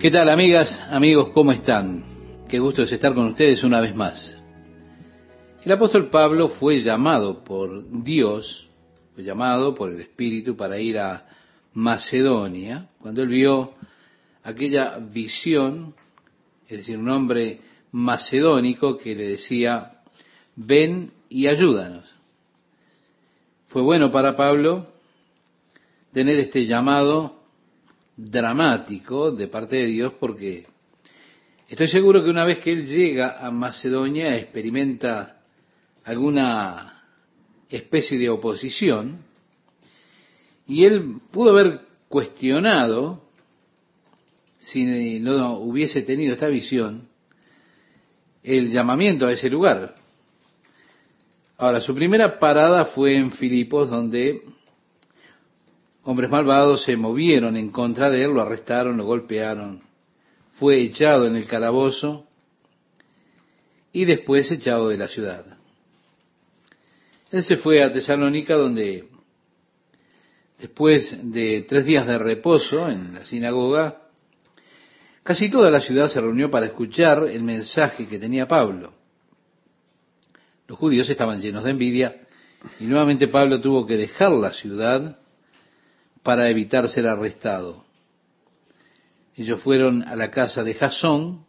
¿Qué tal amigas, amigos? ¿Cómo están? Qué gusto es estar con ustedes una vez más. El apóstol Pablo fue llamado por Dios, fue llamado por el Espíritu para ir a Macedonia, cuando él vio aquella visión, es decir, un hombre macedónico que le decía, ven y ayúdanos. Fue bueno para Pablo tener este llamado dramático de parte de Dios porque estoy seguro que una vez que él llega a Macedonia experimenta alguna especie de oposición y él pudo haber cuestionado si no hubiese tenido esta visión el llamamiento a ese lugar. Ahora, su primera parada fue en Filipos, donde hombres malvados se movieron en contra de él, lo arrestaron, lo golpearon, fue echado en el calabozo y después echado de la ciudad. Él se fue a Tesalónica donde después de tres días de reposo en la sinagoga, casi toda la ciudad se reunió para escuchar el mensaje que tenía Pablo. Los judíos estaban llenos de envidia y nuevamente Pablo tuvo que dejar la ciudad para evitar ser arrestado. Ellos fueron a la casa de Jasón,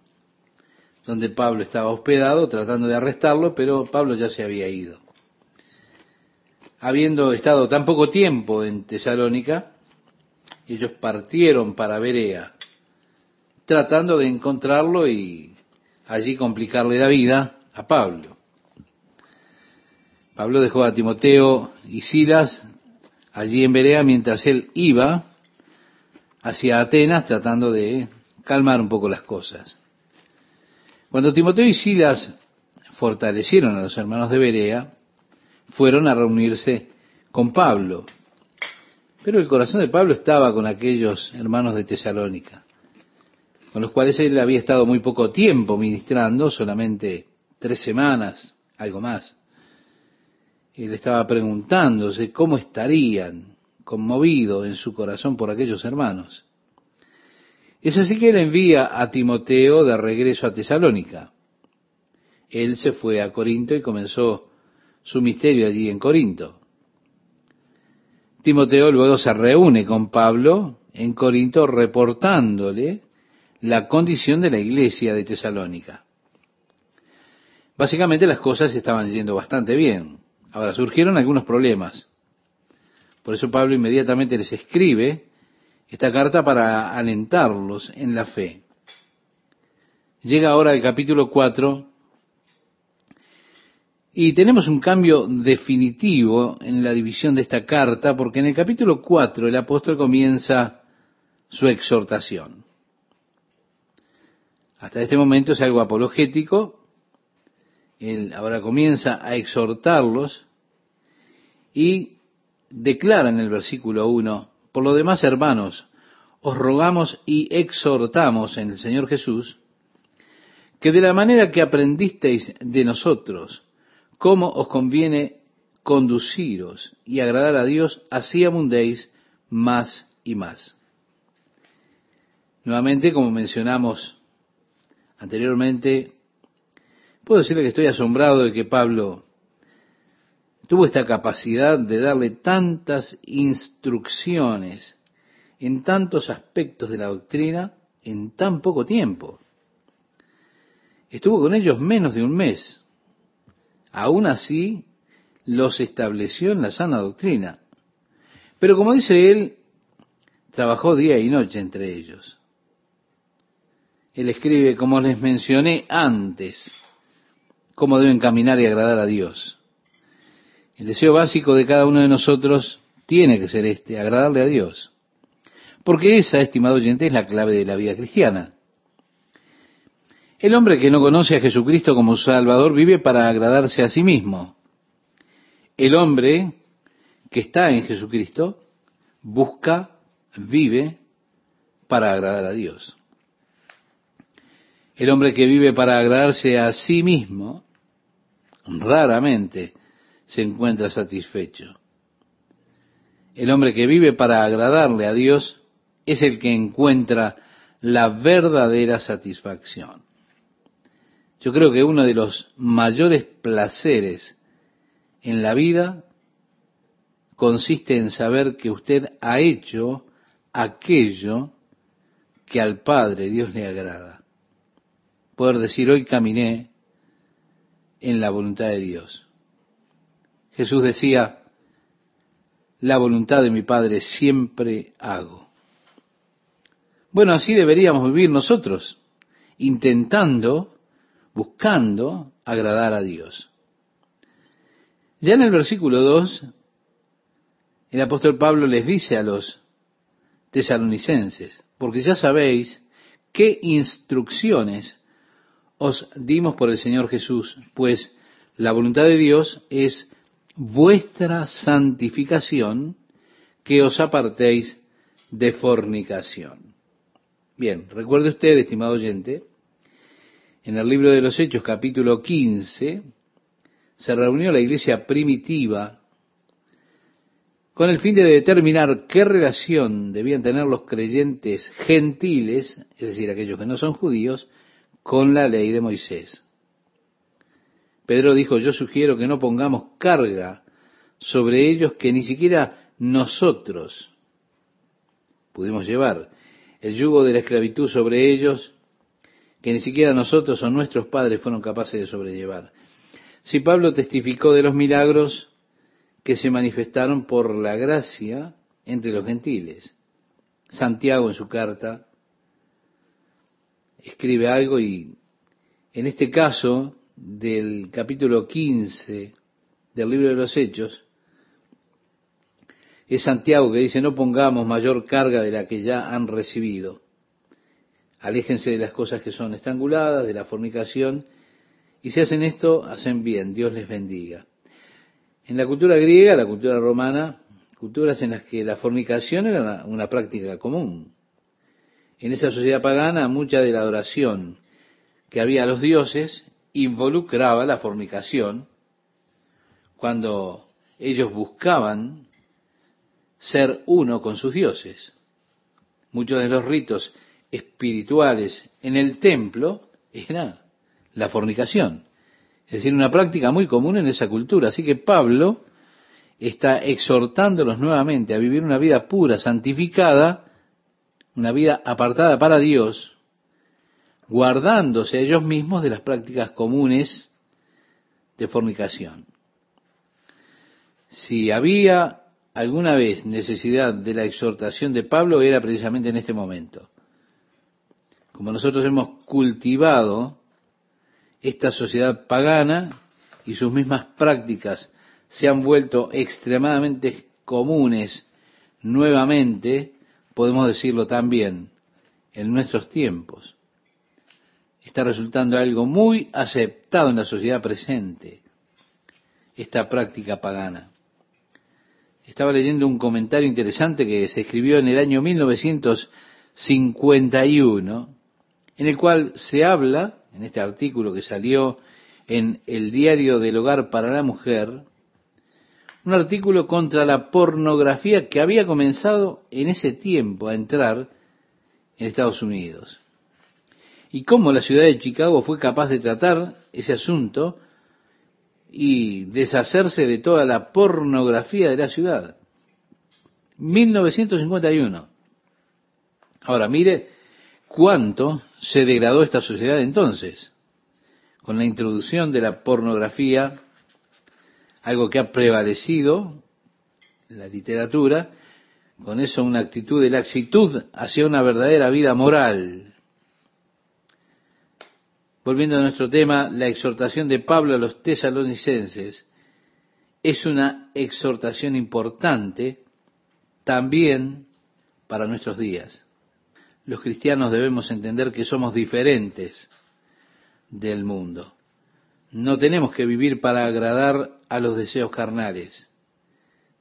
donde Pablo estaba hospedado, tratando de arrestarlo, pero Pablo ya se había ido. Habiendo estado tan poco tiempo en Tesalónica, ellos partieron para Berea, tratando de encontrarlo y allí complicarle la vida a Pablo. Pablo dejó a Timoteo y Silas allí en Berea mientras él iba hacia Atenas tratando de calmar un poco las cosas. Cuando Timoteo y Silas fortalecieron a los hermanos de Berea, fueron a reunirse con Pablo. Pero el corazón de Pablo estaba con aquellos hermanos de Tesalónica, con los cuales él había estado muy poco tiempo ministrando, solamente tres semanas, algo más él estaba preguntándose cómo estarían conmovido en su corazón por aquellos hermanos. Es así que él envía a Timoteo de regreso a Tesalónica. Él se fue a Corinto y comenzó su misterio allí en Corinto. Timoteo luego se reúne con Pablo en Corinto reportándole la condición de la iglesia de Tesalónica. Básicamente las cosas estaban yendo bastante bien. Ahora, surgieron algunos problemas. Por eso Pablo inmediatamente les escribe esta carta para alentarlos en la fe. Llega ahora el capítulo 4 y tenemos un cambio definitivo en la división de esta carta porque en el capítulo 4 el apóstol comienza su exhortación. Hasta este momento es algo apologético, él ahora comienza a exhortarlos y declara en el versículo 1, por lo demás, hermanos, os rogamos y exhortamos en el Señor Jesús, que de la manera que aprendisteis de nosotros, cómo os conviene conduciros y agradar a Dios, así abundéis más y más. Nuevamente, como mencionamos anteriormente, Puedo decirle que estoy asombrado de que Pablo tuvo esta capacidad de darle tantas instrucciones en tantos aspectos de la doctrina en tan poco tiempo. Estuvo con ellos menos de un mes. Aún así, los estableció en la sana doctrina. Pero como dice él, trabajó día y noche entre ellos. Él escribe, como les mencioné antes, cómo deben caminar y agradar a Dios. El deseo básico de cada uno de nosotros tiene que ser este, agradarle a Dios. Porque esa, estimado oyente, es la clave de la vida cristiana. El hombre que no conoce a Jesucristo como Salvador vive para agradarse a sí mismo. El hombre que está en Jesucristo busca, vive para agradar a Dios. El hombre que vive para agradarse a sí mismo raramente se encuentra satisfecho. El hombre que vive para agradarle a Dios es el que encuentra la verdadera satisfacción. Yo creo que uno de los mayores placeres en la vida consiste en saber que usted ha hecho aquello que al Padre Dios le agrada. Poder decir, hoy caminé en la voluntad de Dios. Jesús decía, la voluntad de mi Padre siempre hago. Bueno, así deberíamos vivir nosotros, intentando, buscando agradar a Dios. Ya en el versículo 2, el apóstol Pablo les dice a los tesalonicenses, porque ya sabéis qué instrucciones os dimos por el Señor Jesús, pues la voluntad de Dios es vuestra santificación, que os apartéis de fornicación. Bien, recuerde usted, estimado oyente, en el libro de los Hechos capítulo 15, se reunió la iglesia primitiva con el fin de determinar qué relación debían tener los creyentes gentiles, es decir, aquellos que no son judíos, con la ley de Moisés. Pedro dijo, yo sugiero que no pongamos carga sobre ellos que ni siquiera nosotros pudimos llevar. El yugo de la esclavitud sobre ellos que ni siquiera nosotros o nuestros padres fueron capaces de sobrellevar. Si Pablo testificó de los milagros que se manifestaron por la gracia entre los gentiles, Santiago en su carta escribe algo y en este caso del capítulo 15 del libro de los Hechos, es Santiago que dice, no pongamos mayor carga de la que ya han recibido. Aléjense de las cosas que son estranguladas, de la fornicación, y si hacen esto, hacen bien, Dios les bendiga. En la cultura griega, la cultura romana, culturas en las que la fornicación era una, una práctica común. En esa sociedad pagana, mucha de la adoración que había a los dioses involucraba la fornicación cuando ellos buscaban ser uno con sus dioses. Muchos de los ritos espirituales en el templo era la fornicación, es decir, una práctica muy común en esa cultura. Así que Pablo está exhortándolos nuevamente a vivir una vida pura, santificada, una vida apartada para Dios, guardándose ellos mismos de las prácticas comunes de fornicación. Si había alguna vez necesidad de la exhortación de Pablo, era precisamente en este momento. Como nosotros hemos cultivado esta sociedad pagana y sus mismas prácticas se han vuelto extremadamente comunes nuevamente, podemos decirlo también, en nuestros tiempos está resultando algo muy aceptado en la sociedad presente, esta práctica pagana. Estaba leyendo un comentario interesante que se escribió en el año 1951, en el cual se habla, en este artículo que salió en el Diario del Hogar para la Mujer, un artículo contra la pornografía que había comenzado en ese tiempo a entrar en Estados Unidos y cómo la ciudad de Chicago fue capaz de tratar ese asunto y deshacerse de toda la pornografía de la ciudad. 1951. Ahora, mire cuánto se degradó esta sociedad entonces, con la introducción de la pornografía, algo que ha prevalecido en la literatura, con eso una actitud de laxitud hacia una verdadera vida moral, volviendo a nuestro tema, la exhortación de Pablo a los tesalonicenses es una exhortación importante también para nuestros días. Los cristianos debemos entender que somos diferentes del mundo. No tenemos que vivir para agradar a los deseos carnales.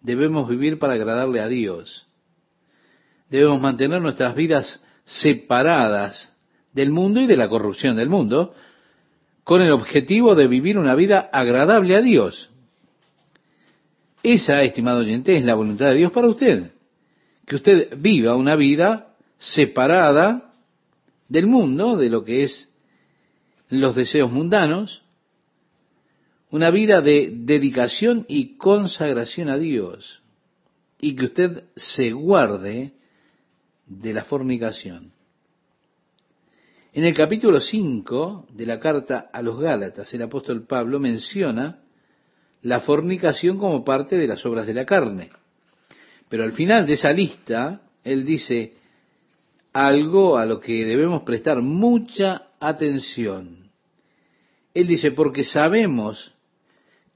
Debemos vivir para agradarle a Dios. Debemos mantener nuestras vidas separadas del mundo y de la corrupción del mundo, con el objetivo de vivir una vida agradable a Dios. Esa, estimado oyente, es la voluntad de Dios para usted. Que usted viva una vida separada del mundo, de lo que es los deseos mundanos, una vida de dedicación y consagración a Dios, y que usted se guarde de la fornicación. En el capítulo 5 de la carta a los Gálatas, el apóstol Pablo menciona la fornicación como parte de las obras de la carne. Pero al final de esa lista, él dice algo a lo que debemos prestar mucha atención. Él dice, porque sabemos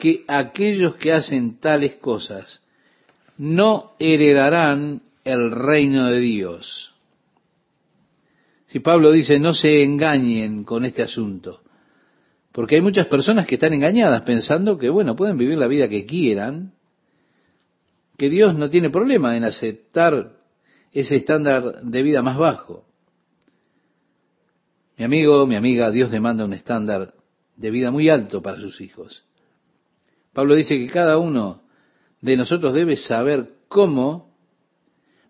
que aquellos que hacen tales cosas no heredarán el reino de Dios. Si Pablo dice, no se engañen con este asunto, porque hay muchas personas que están engañadas pensando que, bueno, pueden vivir la vida que quieran, que Dios no tiene problema en aceptar ese estándar de vida más bajo. Mi amigo, mi amiga, Dios demanda un estándar de vida muy alto para sus hijos. Pablo dice que cada uno de nosotros debe saber cómo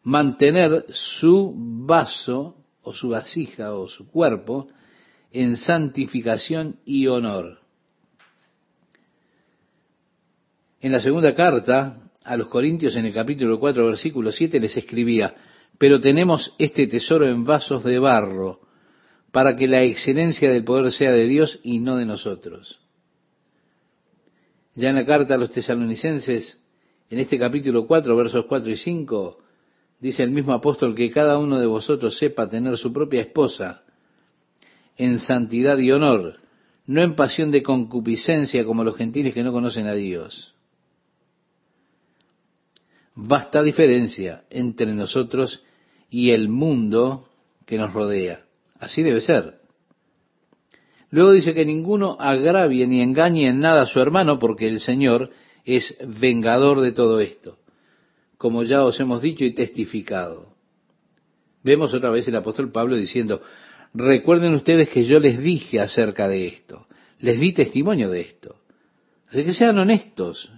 mantener su vaso o su vasija o su cuerpo en santificación y honor. En la segunda carta a los Corintios, en el capítulo 4, versículo 7, les escribía, pero tenemos este tesoro en vasos de barro, para que la excelencia del poder sea de Dios y no de nosotros. Ya en la carta a los tesalonicenses, en este capítulo 4, versos 4 y 5, dice el mismo apóstol que cada uno de vosotros sepa tener su propia esposa en santidad y honor, no en pasión de concupiscencia como los gentiles que no conocen a Dios. Basta diferencia entre nosotros y el mundo que nos rodea. Así debe ser. Luego dice que ninguno agravie ni engañe en nada a su hermano porque el Señor es vengador de todo esto como ya os hemos dicho y testificado. Vemos otra vez el apóstol Pablo diciendo, recuerden ustedes que yo les dije acerca de esto, les di testimonio de esto. Así que sean honestos,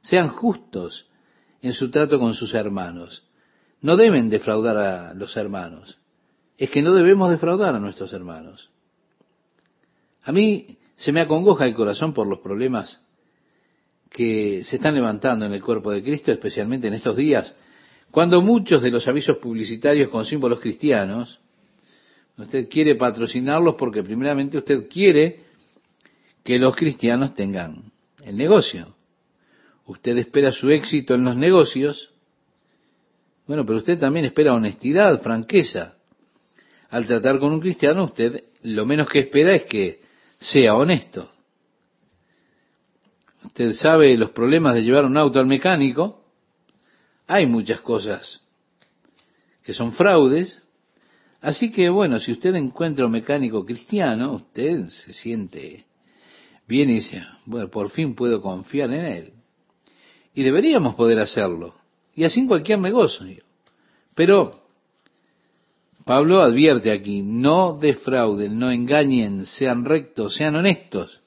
sean justos en su trato con sus hermanos. No deben defraudar a los hermanos. Es que no debemos defraudar a nuestros hermanos. A mí se me acongoja el corazón por los problemas que se están levantando en el cuerpo de Cristo, especialmente en estos días, cuando muchos de los avisos publicitarios con símbolos cristianos, usted quiere patrocinarlos porque primeramente usted quiere que los cristianos tengan el negocio. Usted espera su éxito en los negocios, bueno, pero usted también espera honestidad, franqueza. Al tratar con un cristiano, usted lo menos que espera es que sea honesto. Usted sabe los problemas de llevar un auto al mecánico. Hay muchas cosas que son fraudes. Así que bueno, si usted encuentra un mecánico cristiano, usted se siente bien y dice, bueno, por fin puedo confiar en él. Y deberíamos poder hacerlo. Y así en cualquier negocio. Pero Pablo advierte aquí, no defrauden, no engañen, sean rectos, sean honestos.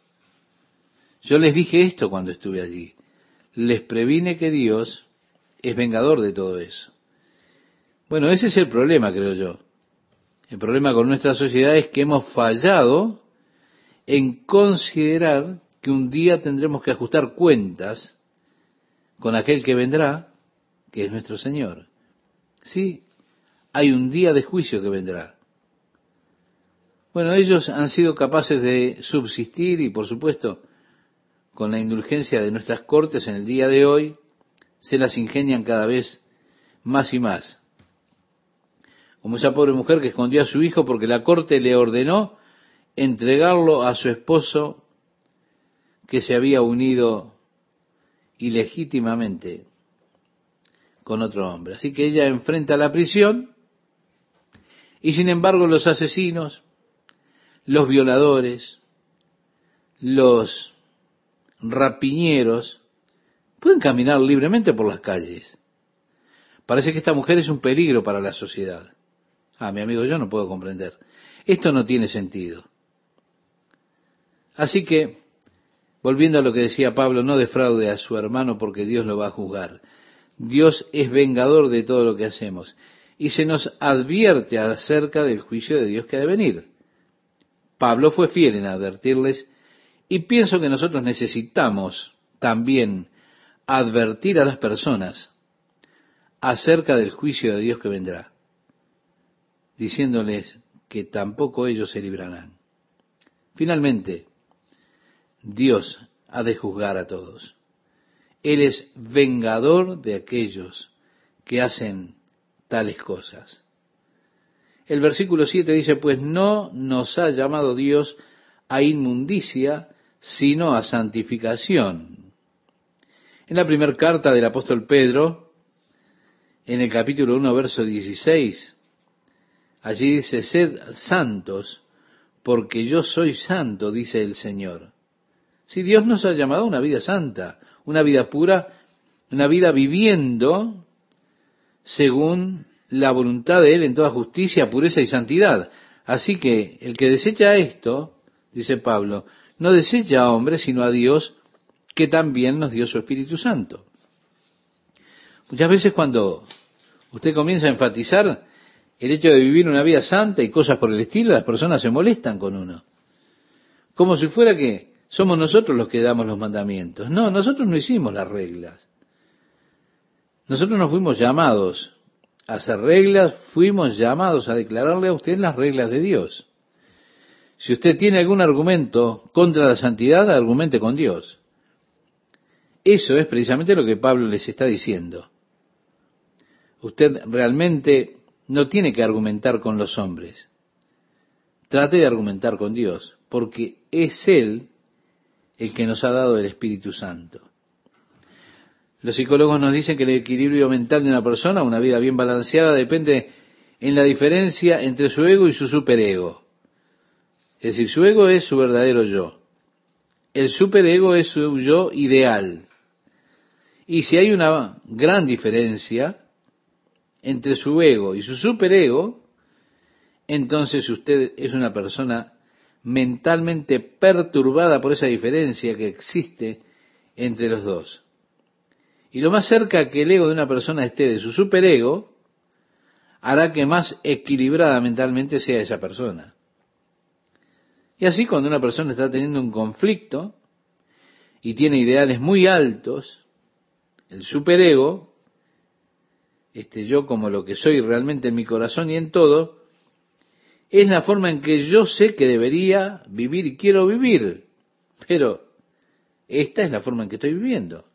Yo les dije esto cuando estuve allí. Les previne que Dios es vengador de todo eso. Bueno, ese es el problema, creo yo. El problema con nuestra sociedad es que hemos fallado en considerar que un día tendremos que ajustar cuentas con aquel que vendrá, que es nuestro Señor. Sí, hay un día de juicio que vendrá. Bueno, ellos han sido capaces de subsistir y, por supuesto, con la indulgencia de nuestras cortes en el día de hoy, se las ingenian cada vez más y más. Como esa pobre mujer que escondió a su hijo porque la corte le ordenó entregarlo a su esposo que se había unido ilegítimamente con otro hombre. Así que ella enfrenta la prisión y sin embargo los asesinos, los violadores, los rapiñeros pueden caminar libremente por las calles. Parece que esta mujer es un peligro para la sociedad. Ah, mi amigo, yo no puedo comprender. Esto no tiene sentido. Así que, volviendo a lo que decía Pablo, no defraude a su hermano porque Dios lo va a juzgar. Dios es vengador de todo lo que hacemos. Y se nos advierte acerca del juicio de Dios que ha de venir. Pablo fue fiel en advertirles y pienso que nosotros necesitamos también advertir a las personas acerca del juicio de Dios que vendrá, diciéndoles que tampoco ellos se librarán. Finalmente, Dios ha de juzgar a todos. Él es vengador de aquellos que hacen tales cosas. El versículo 7 dice, pues no nos ha llamado Dios a inmundicia, sino a santificación. En la primera carta del apóstol Pedro, en el capítulo 1, verso 16, allí dice, sed santos, porque yo soy santo, dice el Señor. Si Dios nos ha llamado a una vida santa, una vida pura, una vida viviendo según la voluntad de Él en toda justicia, pureza y santidad. Así que el que desecha esto, dice Pablo, no desecha a hombre, sino a Dios, que también nos dio su Espíritu Santo. Muchas veces cuando usted comienza a enfatizar el hecho de vivir una vida santa y cosas por el estilo, las personas se molestan con uno. Como si fuera que somos nosotros los que damos los mandamientos. No, nosotros no hicimos las reglas. Nosotros no fuimos llamados a hacer reglas, fuimos llamados a declararle a usted las reglas de Dios. Si usted tiene algún argumento contra la santidad, argumente con Dios. Eso es precisamente lo que Pablo les está diciendo. Usted realmente no tiene que argumentar con los hombres. Trate de argumentar con Dios, porque es Él el que nos ha dado el Espíritu Santo. Los psicólogos nos dicen que el equilibrio mental de una persona, una vida bien balanceada, depende en la diferencia entre su ego y su superego. Es decir, su ego es su verdadero yo. El superego es su yo ideal. Y si hay una gran diferencia, entre su ego y su superego, entonces usted es una persona mentalmente perturbada por esa diferencia que existe entre los dos. Y lo más cerca que el ego de una persona esté de su superego, hará que más equilibrada mentalmente sea esa persona. Y así cuando una persona está teniendo un conflicto y tiene ideales muy altos, el superego este yo como lo que soy realmente en mi corazón y en todo, es la forma en que yo sé que debería vivir y quiero vivir. Pero esta es la forma en que estoy viviendo.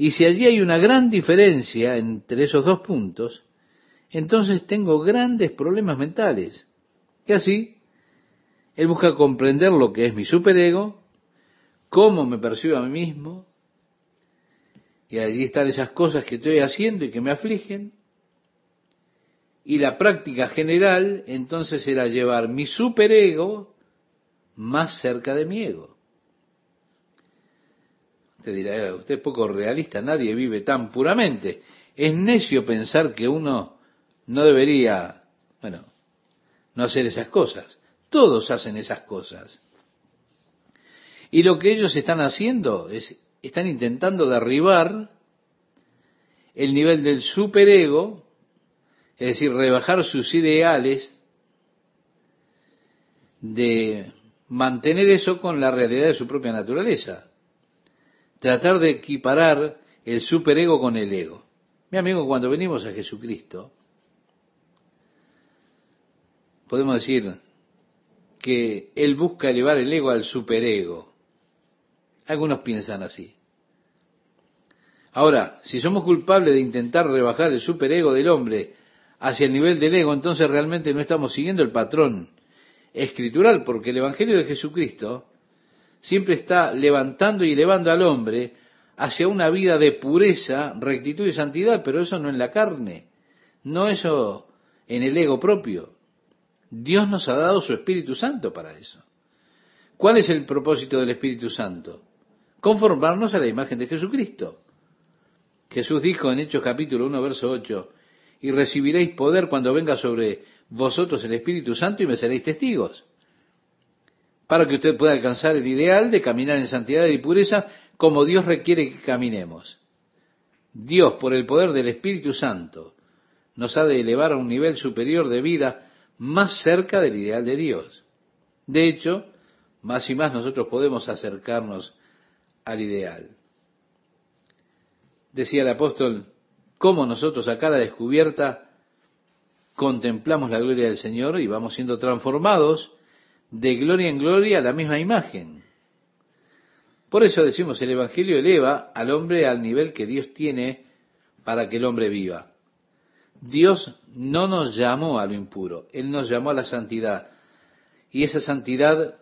Y si allí hay una gran diferencia entre esos dos puntos, entonces tengo grandes problemas mentales. Y así, él busca comprender lo que es mi superego, cómo me percibo a mí mismo, y allí están esas cosas que estoy haciendo y que me afligen. Y la práctica general entonces era llevar mi superego más cerca de mi ego. Usted dirá, eh, usted es poco realista, nadie vive tan puramente. Es necio pensar que uno no debería, bueno, no hacer esas cosas. Todos hacen esas cosas. Y lo que ellos están haciendo es están intentando derribar el nivel del superego, es decir, rebajar sus ideales de mantener eso con la realidad de su propia naturaleza. Tratar de equiparar el superego con el ego. Mi amigo, cuando venimos a Jesucristo, podemos decir que Él busca elevar el ego al superego. Algunos piensan así. Ahora, si somos culpables de intentar rebajar el superego del hombre hacia el nivel del ego, entonces realmente no estamos siguiendo el patrón escritural, porque el Evangelio de Jesucristo siempre está levantando y elevando al hombre hacia una vida de pureza, rectitud y santidad, pero eso no en la carne, no eso en el ego propio. Dios nos ha dado su Espíritu Santo para eso. ¿Cuál es el propósito del Espíritu Santo? conformarnos a la imagen de Jesucristo. Jesús dijo en Hechos capítulo 1, verso 8, y recibiréis poder cuando venga sobre vosotros el Espíritu Santo y me seréis testigos, para que usted pueda alcanzar el ideal de caminar en santidad y pureza como Dios requiere que caminemos. Dios, por el poder del Espíritu Santo, nos ha de elevar a un nivel superior de vida más cerca del ideal de Dios. De hecho, más y más nosotros podemos acercarnos al ideal. Decía el apóstol, cómo nosotros acá a la descubierta contemplamos la gloria del Señor y vamos siendo transformados de gloria en gloria la misma imagen. Por eso decimos, el Evangelio eleva al hombre al nivel que Dios tiene para que el hombre viva. Dios no nos llamó a lo impuro, Él nos llamó a la santidad. Y esa santidad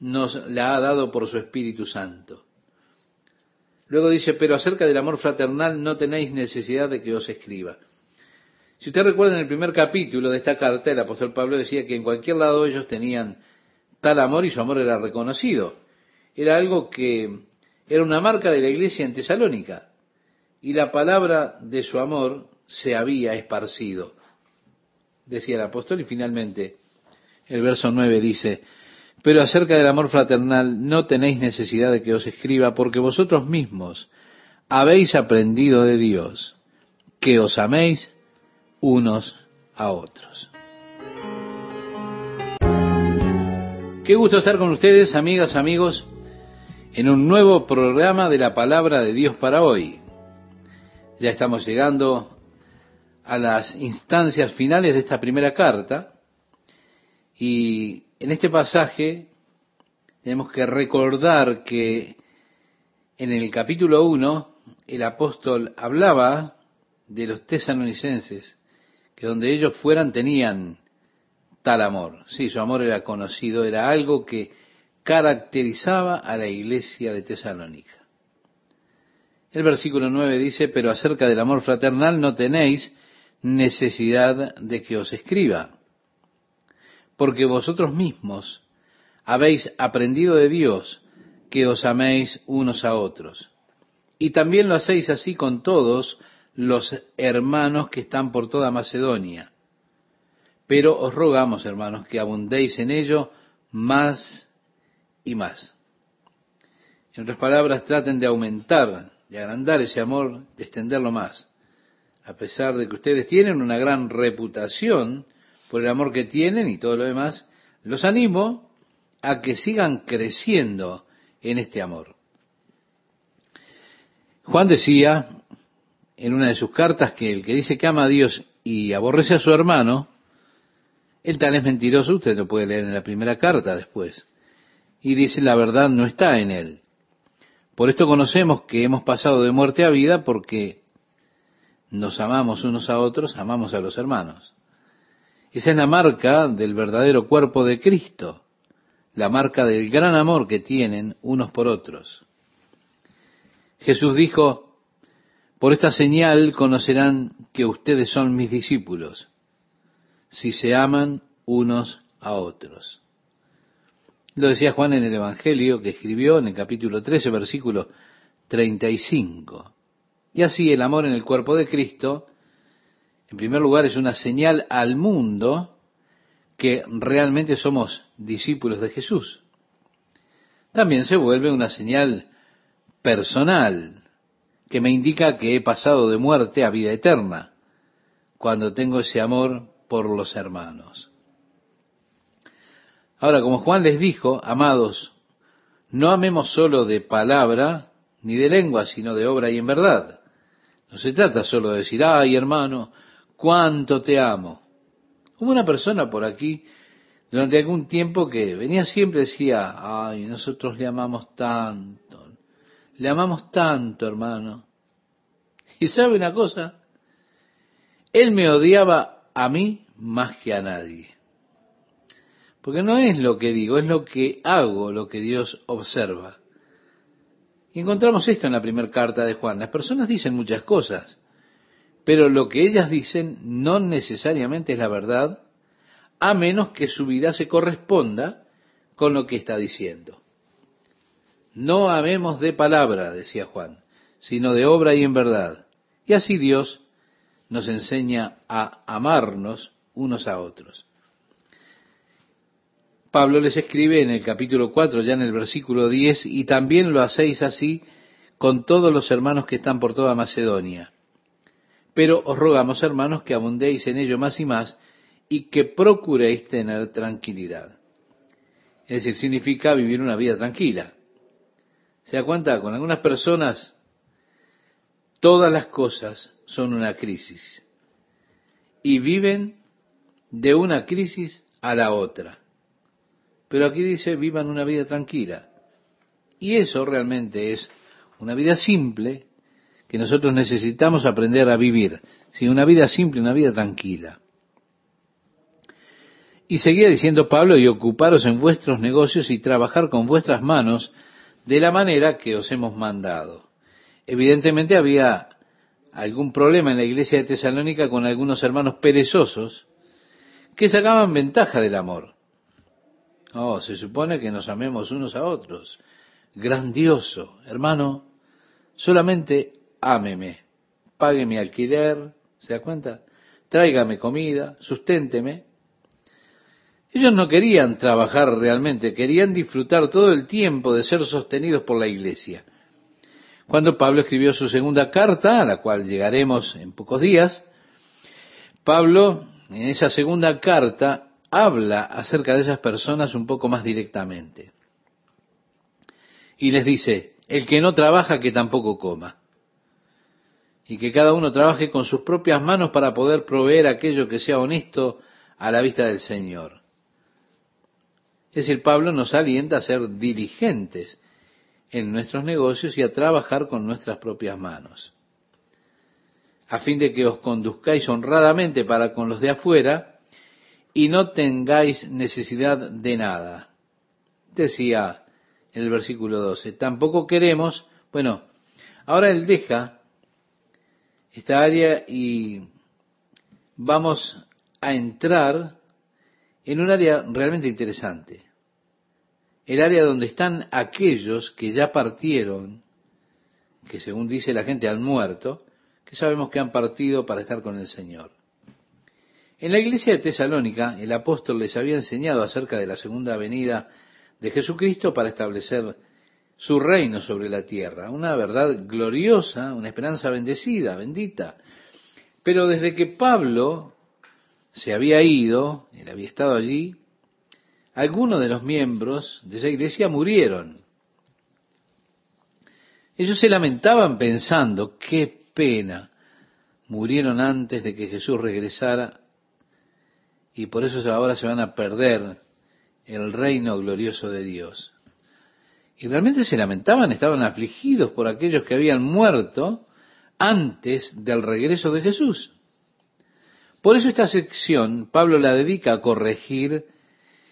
nos la ha dado por su Espíritu Santo. Luego dice, pero acerca del amor fraternal no tenéis necesidad de que os escriba. Si usted recuerda en el primer capítulo de esta carta, el apóstol Pablo decía que en cualquier lado ellos tenían tal amor y su amor era reconocido. Era algo que era una marca de la iglesia en Tesalónica. Y la palabra de su amor se había esparcido, decía el apóstol. Y finalmente, el verso 9 dice, pero acerca del amor fraternal no tenéis necesidad de que os escriba, porque vosotros mismos habéis aprendido de Dios que os améis unos a otros. Qué gusto estar con ustedes, amigas, amigos, en un nuevo programa de la palabra de Dios para hoy. Ya estamos llegando a las instancias finales de esta primera carta y en este pasaje tenemos que recordar que en el capítulo 1 el apóstol hablaba de los tesalonicenses, que donde ellos fueran tenían tal amor. Sí, su amor era conocido, era algo que caracterizaba a la iglesia de Tesalónica. El versículo 9 dice, pero acerca del amor fraternal no tenéis necesidad de que os escriba porque vosotros mismos habéis aprendido de Dios que os améis unos a otros. Y también lo hacéis así con todos los hermanos que están por toda Macedonia. Pero os rogamos, hermanos, que abundéis en ello más y más. En otras palabras, traten de aumentar, de agrandar ese amor, de extenderlo más. A pesar de que ustedes tienen una gran reputación por el amor que tienen y todo lo demás, los animo a que sigan creciendo en este amor. Juan decía en una de sus cartas que el que dice que ama a Dios y aborrece a su hermano, el tal es mentiroso, usted lo puede leer en la primera carta después. Y dice, la verdad no está en él. Por esto conocemos que hemos pasado de muerte a vida porque nos amamos unos a otros, amamos a los hermanos. Esa es la marca del verdadero cuerpo de Cristo, la marca del gran amor que tienen unos por otros. Jesús dijo, por esta señal conocerán que ustedes son mis discípulos, si se aman unos a otros. Lo decía Juan en el Evangelio que escribió en el capítulo 13, versículo 35. Y así el amor en el cuerpo de Cristo en primer lugar, es una señal al mundo que realmente somos discípulos de Jesús. También se vuelve una señal personal que me indica que he pasado de muerte a vida eterna cuando tengo ese amor por los hermanos. Ahora, como Juan les dijo, amados, no amemos solo de palabra ni de lengua, sino de obra y en verdad. No se trata solo de decir, ay hermano, cuánto te amo. Hubo una persona por aquí durante algún tiempo que venía siempre y decía, ay, nosotros le amamos tanto, le amamos tanto, hermano. Y sabe una cosa, él me odiaba a mí más que a nadie. Porque no es lo que digo, es lo que hago, lo que Dios observa. Y encontramos esto en la primera carta de Juan. Las personas dicen muchas cosas, pero lo que ellas dicen no necesariamente es la verdad, a menos que su vida se corresponda con lo que está diciendo. No amemos de palabra, decía Juan, sino de obra y en verdad. Y así Dios nos enseña a amarnos unos a otros. Pablo les escribe en el capítulo 4, ya en el versículo 10, y también lo hacéis así con todos los hermanos que están por toda Macedonia Pero os rogamos, hermanos, que abundéis en ello más y más y que procuréis tener tranquilidad. Es decir, significa vivir una vida tranquila. ¿Se da cuenta? Con algunas personas todas las cosas son una crisis y viven de una crisis a la otra. Pero aquí dice, vivan una vida tranquila. Y eso realmente es una vida simple que nosotros necesitamos aprender a vivir. Sí, una vida simple, una vida tranquila. Y seguía diciendo Pablo, y ocuparos en vuestros negocios y trabajar con vuestras manos de la manera que os hemos mandado. Evidentemente había algún problema en la iglesia de Tesalónica con algunos hermanos perezosos que sacaban ventaja del amor. Oh, se supone que nos amemos unos a otros. Grandioso, hermano, solamente ámeme, pague mi alquiler, ¿se da cuenta? Tráigame comida, susténteme, ellos no querían trabajar realmente, querían disfrutar todo el tiempo de ser sostenidos por la iglesia. Cuando Pablo escribió su segunda carta, a la cual llegaremos en pocos días, Pablo en esa segunda carta habla acerca de esas personas un poco más directamente. Y les dice, el que no trabaja, que tampoco coma. Y que cada uno trabaje con sus propias manos para poder proveer aquello que sea honesto a la vista del Señor. Es decir, Pablo nos alienta a ser diligentes en nuestros negocios y a trabajar con nuestras propias manos, a fin de que os conduzcáis honradamente para con los de afuera y no tengáis necesidad de nada. Decía en el versículo 12, tampoco queremos, bueno, ahora él deja esta área y vamos a entrar en un área realmente interesante el área donde están aquellos que ya partieron, que según dice la gente han muerto, que sabemos que han partido para estar con el Señor. En la iglesia de Tesalónica, el apóstol les había enseñado acerca de la segunda venida de Jesucristo para establecer su reino sobre la tierra, una verdad gloriosa, una esperanza bendecida, bendita. Pero desde que Pablo se había ido, él había estado allí, algunos de los miembros de esa iglesia murieron. Ellos se lamentaban pensando, qué pena, murieron antes de que Jesús regresara y por eso ahora se van a perder el reino glorioso de Dios. Y realmente se lamentaban, estaban afligidos por aquellos que habían muerto antes del regreso de Jesús. Por eso esta sección Pablo la dedica a corregir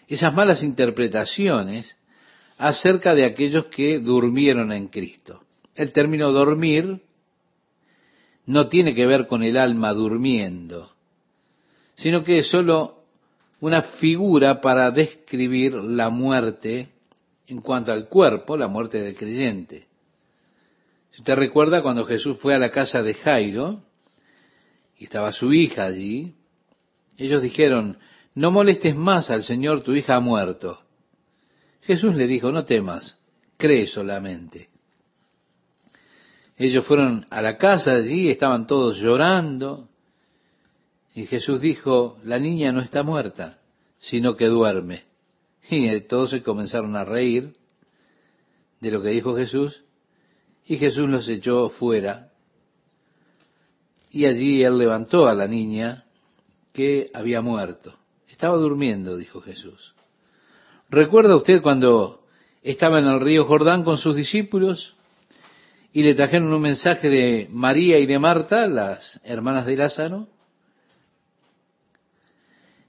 esas malas interpretaciones acerca de aquellos que durmieron en Cristo. El término dormir no tiene que ver con el alma durmiendo, sino que es sólo una figura para describir la muerte en cuanto al cuerpo, la muerte del creyente. Si usted recuerda cuando Jesús fue a la casa de Jairo y estaba su hija allí, ellos dijeron, no molestes más al Señor, tu hija ha muerto. Jesús le dijo, no temas, cree solamente. Ellos fueron a la casa allí, estaban todos llorando, y Jesús dijo, la niña no está muerta, sino que duerme. Y todos se comenzaron a reír de lo que dijo Jesús, y Jesús los echó fuera. Y allí él levantó a la niña que había muerto. Estaba durmiendo, dijo Jesús. ¿Recuerda usted cuando estaba en el río Jordán con sus discípulos y le trajeron un mensaje de María y de Marta, las hermanas de Lázaro?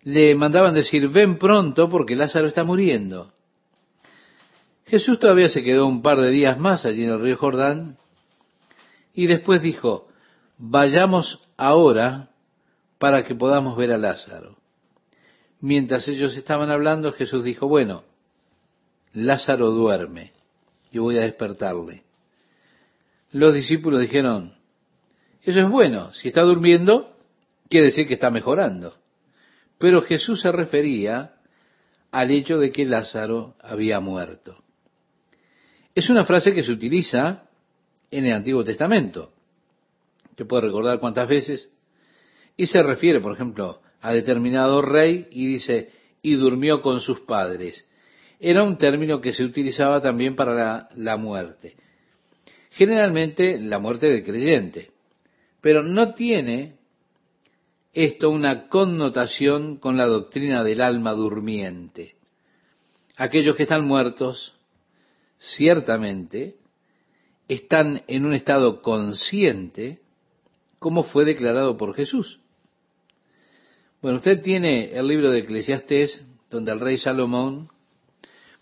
Le mandaban decir, ven pronto porque Lázaro está muriendo. Jesús todavía se quedó un par de días más allí en el río Jordán y después dijo, vayamos ahora para que podamos ver a Lázaro. Mientras ellos estaban hablando, Jesús dijo, bueno, Lázaro duerme, yo voy a despertarle. Los discípulos dijeron, eso es bueno, si está durmiendo, quiere decir que está mejorando. Pero Jesús se refería al hecho de que Lázaro había muerto. Es una frase que se utiliza en el Antiguo Testamento, Te puede recordar cuántas veces. Y se refiere, por ejemplo, a determinado rey y dice, y durmió con sus padres. Era un término que se utilizaba también para la, la muerte. Generalmente la muerte del creyente. Pero no tiene esto una connotación con la doctrina del alma durmiente. Aquellos que están muertos, ciertamente, están en un estado consciente, como fue declarado por Jesús. Bueno, usted tiene el libro de Eclesiastés, donde el rey Salomón,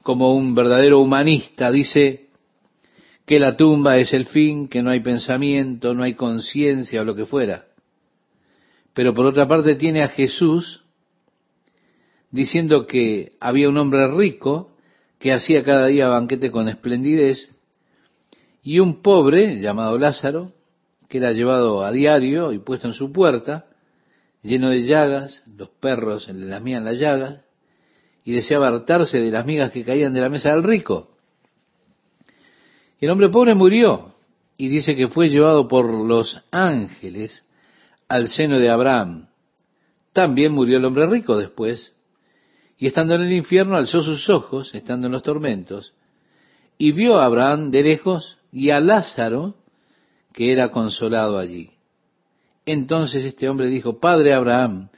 como un verdadero humanista, dice que la tumba es el fin, que no hay pensamiento, no hay conciencia o lo que fuera. Pero por otra parte tiene a Jesús diciendo que había un hombre rico que hacía cada día banquete con esplendidez y un pobre llamado Lázaro que era llevado a diario y puesto en su puerta lleno de llagas, los perros le lamían las llagas y deseaba hartarse de las migas que caían de la mesa del rico. El hombre pobre murió y dice que fue llevado por los ángeles al seno de Abraham. También murió el hombre rico después, y estando en el infierno alzó sus ojos, estando en los tormentos, y vio a Abraham de lejos y a Lázaro, que era consolado allí. Entonces este hombre dijo, Padre Abraham,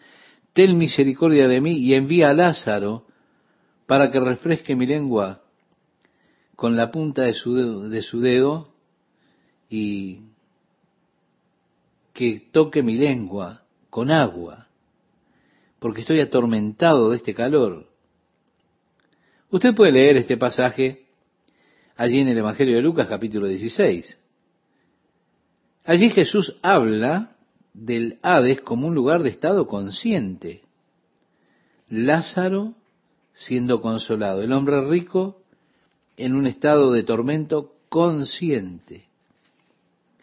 ten misericordia de mí y envía a Lázaro para que refresque mi lengua con la punta de su dedo, de su dedo y que toque mi lengua con agua, porque estoy atormentado de este calor. Usted puede leer este pasaje allí en el Evangelio de Lucas capítulo 16. Allí Jesús habla del Hades como un lugar de estado consciente. Lázaro siendo consolado, el hombre rico en un estado de tormento consciente.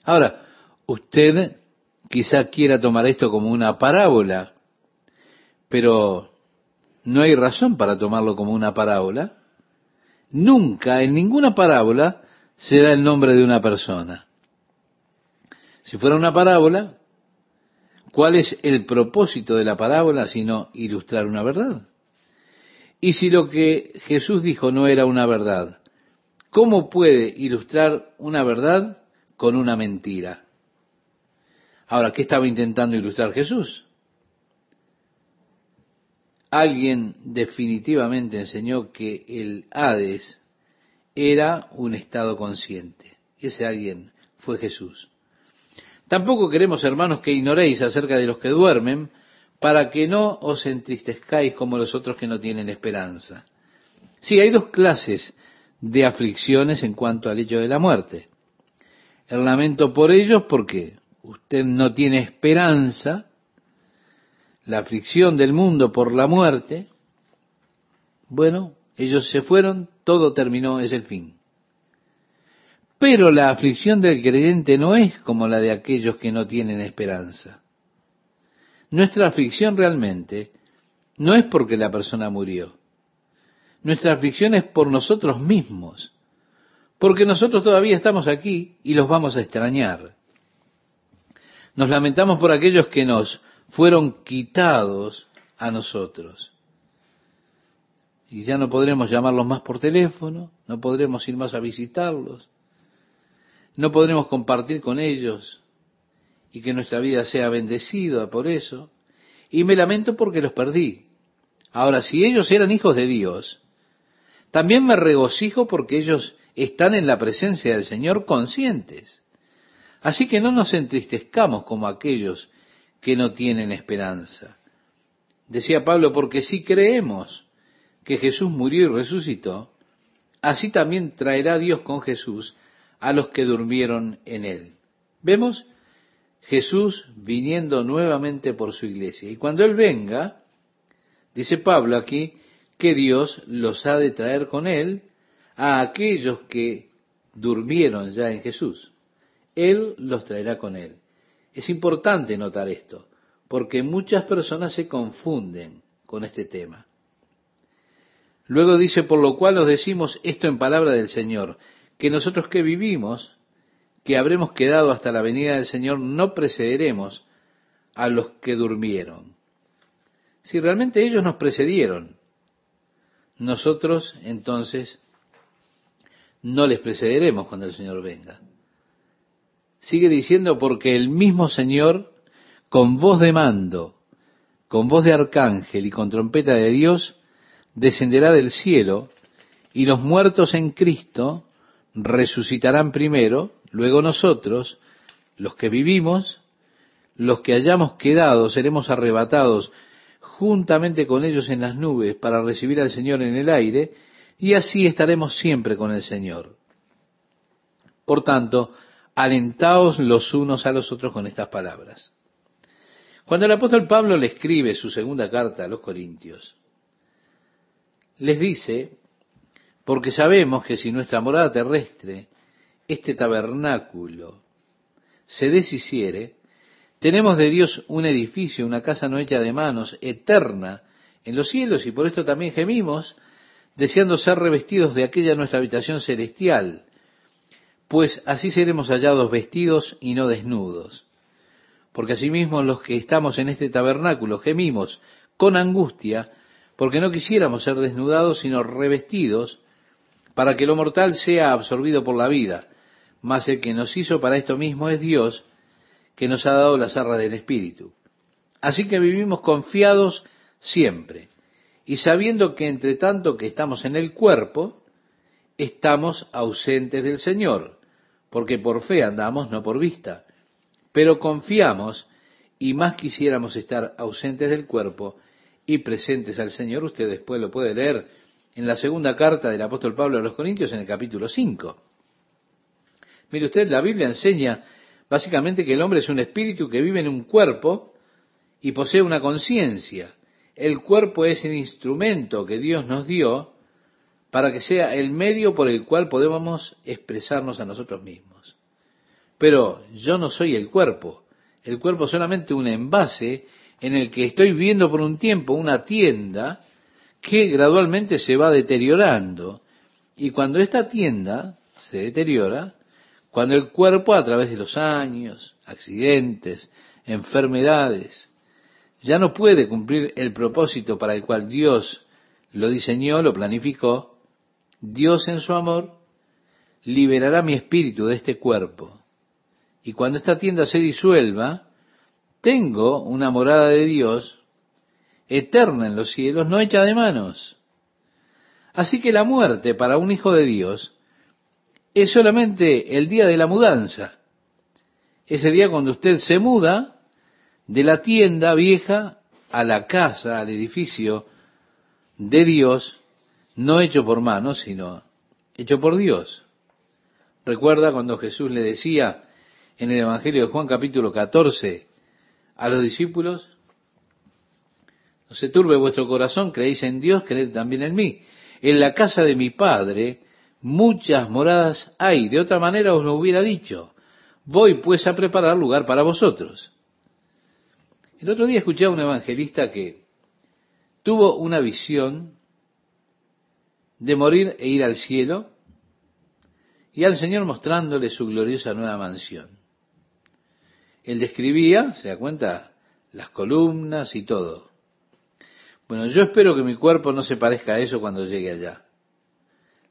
Ahora, usted quizá quiera tomar esto como una parábola, pero no hay razón para tomarlo como una parábola. Nunca en ninguna parábola se da el nombre de una persona. Si fuera una parábola, ¿cuál es el propósito de la parábola sino ilustrar una verdad? Y si lo que Jesús dijo no era una verdad, ¿cómo puede ilustrar una verdad con una mentira? Ahora, ¿qué estaba intentando ilustrar Jesús? Alguien definitivamente enseñó que el Hades era un estado consciente. Ese alguien fue Jesús. Tampoco queremos, hermanos, que ignoréis acerca de los que duermen, para que no os entristezcáis como los otros que no tienen esperanza. Sí, hay dos clases de aflicciones en cuanto al hecho de la muerte. El lamento por ellos, porque usted no tiene esperanza, la aflicción del mundo por la muerte, bueno, ellos se fueron, todo terminó, es el fin. Pero la aflicción del creyente no es como la de aquellos que no tienen esperanza. Nuestra aflicción realmente no es porque la persona murió. Nuestra aflicción es por nosotros mismos, porque nosotros todavía estamos aquí y los vamos a extrañar. Nos lamentamos por aquellos que nos fueron quitados a nosotros. Y ya no podremos llamarlos más por teléfono, no podremos ir más a visitarlos, no podremos compartir con ellos y que nuestra vida sea bendecida por eso. Y me lamento porque los perdí. Ahora, si ellos eran hijos de Dios, también me regocijo porque ellos están en la presencia del Señor conscientes. Así que no nos entristezcamos como aquellos que no tienen esperanza. Decía Pablo, porque si creemos que Jesús murió y resucitó, así también traerá Dios con Jesús a los que durmieron en él. Vemos Jesús viniendo nuevamente por su iglesia. Y cuando Él venga, dice Pablo aquí, que Dios los ha de traer con Él a aquellos que durmieron ya en Jesús. Él los traerá con Él. Es importante notar esto, porque muchas personas se confunden con este tema. Luego dice, por lo cual os decimos esto en palabra del Señor, que nosotros que vivimos, que habremos quedado hasta la venida del Señor, no precederemos a los que durmieron. Si realmente ellos nos precedieron, nosotros entonces no les precederemos cuando el Señor venga. Sigue diciendo, porque el mismo Señor, con voz de mando, con voz de arcángel y con trompeta de Dios, descenderá del cielo, y los muertos en Cristo resucitarán primero, luego nosotros, los que vivimos, los que hayamos quedado, seremos arrebatados juntamente con ellos en las nubes para recibir al Señor en el aire, y así estaremos siempre con el Señor. Por tanto, alentaos los unos a los otros con estas palabras. Cuando el apóstol Pablo le escribe su segunda carta a los Corintios, les dice, porque sabemos que si nuestra morada terrestre, este tabernáculo, se deshiciere, tenemos de Dios un edificio, una casa no hecha de manos, eterna en los cielos, y por esto también gemimos, deseando ser revestidos de aquella nuestra habitación celestial, pues así seremos hallados vestidos y no desnudos. Porque asimismo los que estamos en este tabernáculo gemimos con angustia, porque no quisiéramos ser desnudados, sino revestidos, para que lo mortal sea absorbido por la vida. Mas el que nos hizo para esto mismo es Dios, que nos ha dado las arras del Espíritu. Así que vivimos confiados siempre y sabiendo que entre tanto que estamos en el cuerpo, estamos ausentes del Señor, porque por fe andamos, no por vista. Pero confiamos y más quisiéramos estar ausentes del cuerpo y presentes al Señor. Usted después lo puede leer en la segunda carta del apóstol Pablo a los Corintios en el capítulo 5. Mire usted, la Biblia enseña Básicamente que el hombre es un espíritu que vive en un cuerpo y posee una conciencia. El cuerpo es el instrumento que Dios nos dio para que sea el medio por el cual podemos expresarnos a nosotros mismos. Pero yo no soy el cuerpo. El cuerpo es solamente un envase en el que estoy viendo por un tiempo una tienda que gradualmente se va deteriorando. Y cuando esta tienda se deteriora, cuando el cuerpo a través de los años, accidentes, enfermedades, ya no puede cumplir el propósito para el cual Dios lo diseñó, lo planificó, Dios en su amor liberará mi espíritu de este cuerpo. Y cuando esta tienda se disuelva, tengo una morada de Dios eterna en los cielos, no hecha de manos. Así que la muerte para un hijo de Dios es solamente el día de la mudanza. Ese día cuando usted se muda de la tienda vieja a la casa, al edificio de Dios, no hecho por manos, sino hecho por Dios. Recuerda cuando Jesús le decía en el Evangelio de Juan capítulo 14 a los discípulos, no se turbe vuestro corazón, creéis en Dios, creed también en mí. En la casa de mi Padre muchas moradas hay, de otra manera os lo hubiera dicho. Voy pues a preparar lugar para vosotros. El otro día escuché a un evangelista que tuvo una visión de morir e ir al cielo y al Señor mostrándole su gloriosa nueva mansión. Él describía, se da cuenta, las columnas y todo. Bueno, yo espero que mi cuerpo no se parezca a eso cuando llegue allá.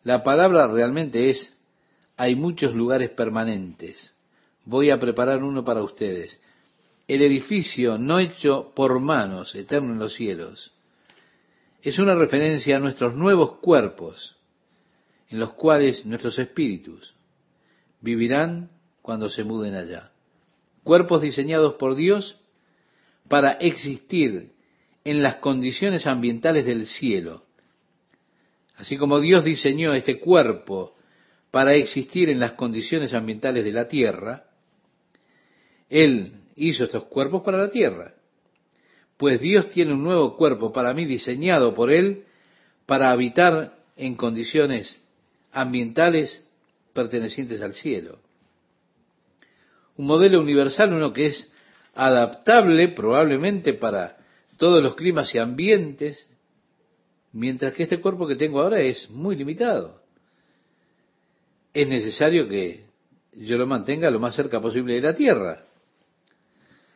La palabra realmente es, hay muchos lugares permanentes. Voy a preparar uno para ustedes. El edificio no hecho por manos, eterno en los cielos, es una referencia a nuestros nuevos cuerpos, en los cuales nuestros espíritus vivirán cuando se muden allá. Cuerpos diseñados por Dios para existir en las condiciones ambientales del cielo, Así como Dios diseñó este cuerpo para existir en las condiciones ambientales de la tierra, Él hizo estos cuerpos para la tierra. Pues Dios tiene un nuevo cuerpo para mí diseñado por Él para habitar en condiciones ambientales pertenecientes al cielo. Un modelo universal, uno que es adaptable probablemente para todos los climas y ambientes, mientras que este cuerpo que tengo ahora es muy limitado. Es necesario que yo lo mantenga lo más cerca posible de la tierra.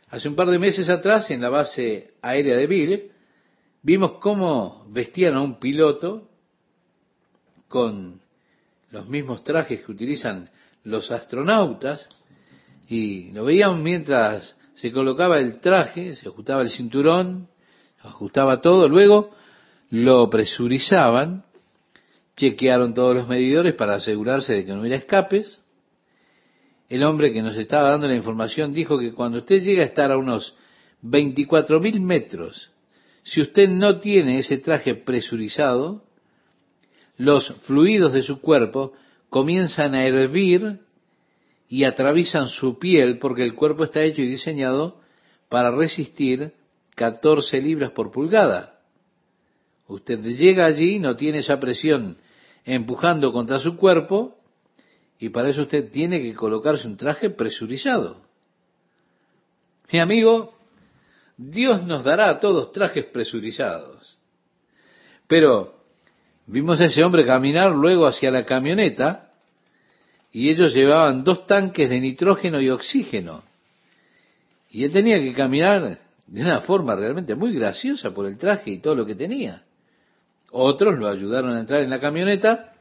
Hace un par de meses atrás, en la base aérea de Bill, vimos cómo vestían a un piloto con los mismos trajes que utilizan los astronautas y lo veíamos mientras se colocaba el traje, se ajustaba el cinturón, ajustaba todo, luego lo presurizaban, chequearon todos los medidores para asegurarse de que no hubiera escapes. El hombre que nos estaba dando la información dijo que cuando usted llega a estar a unos 24.000 metros, si usted no tiene ese traje presurizado, los fluidos de su cuerpo comienzan a hervir y atraviesan su piel porque el cuerpo está hecho y diseñado para resistir 14 libras por pulgada. Usted llega allí, no tiene esa presión empujando contra su cuerpo y para eso usted tiene que colocarse un traje presurizado. Mi amigo, Dios nos dará a todos trajes presurizados. Pero vimos a ese hombre caminar luego hacia la camioneta y ellos llevaban dos tanques de nitrógeno y oxígeno. Y él tenía que caminar de una forma realmente muy graciosa por el traje y todo lo que tenía. Otros lo ayudaron a entrar en la camioneta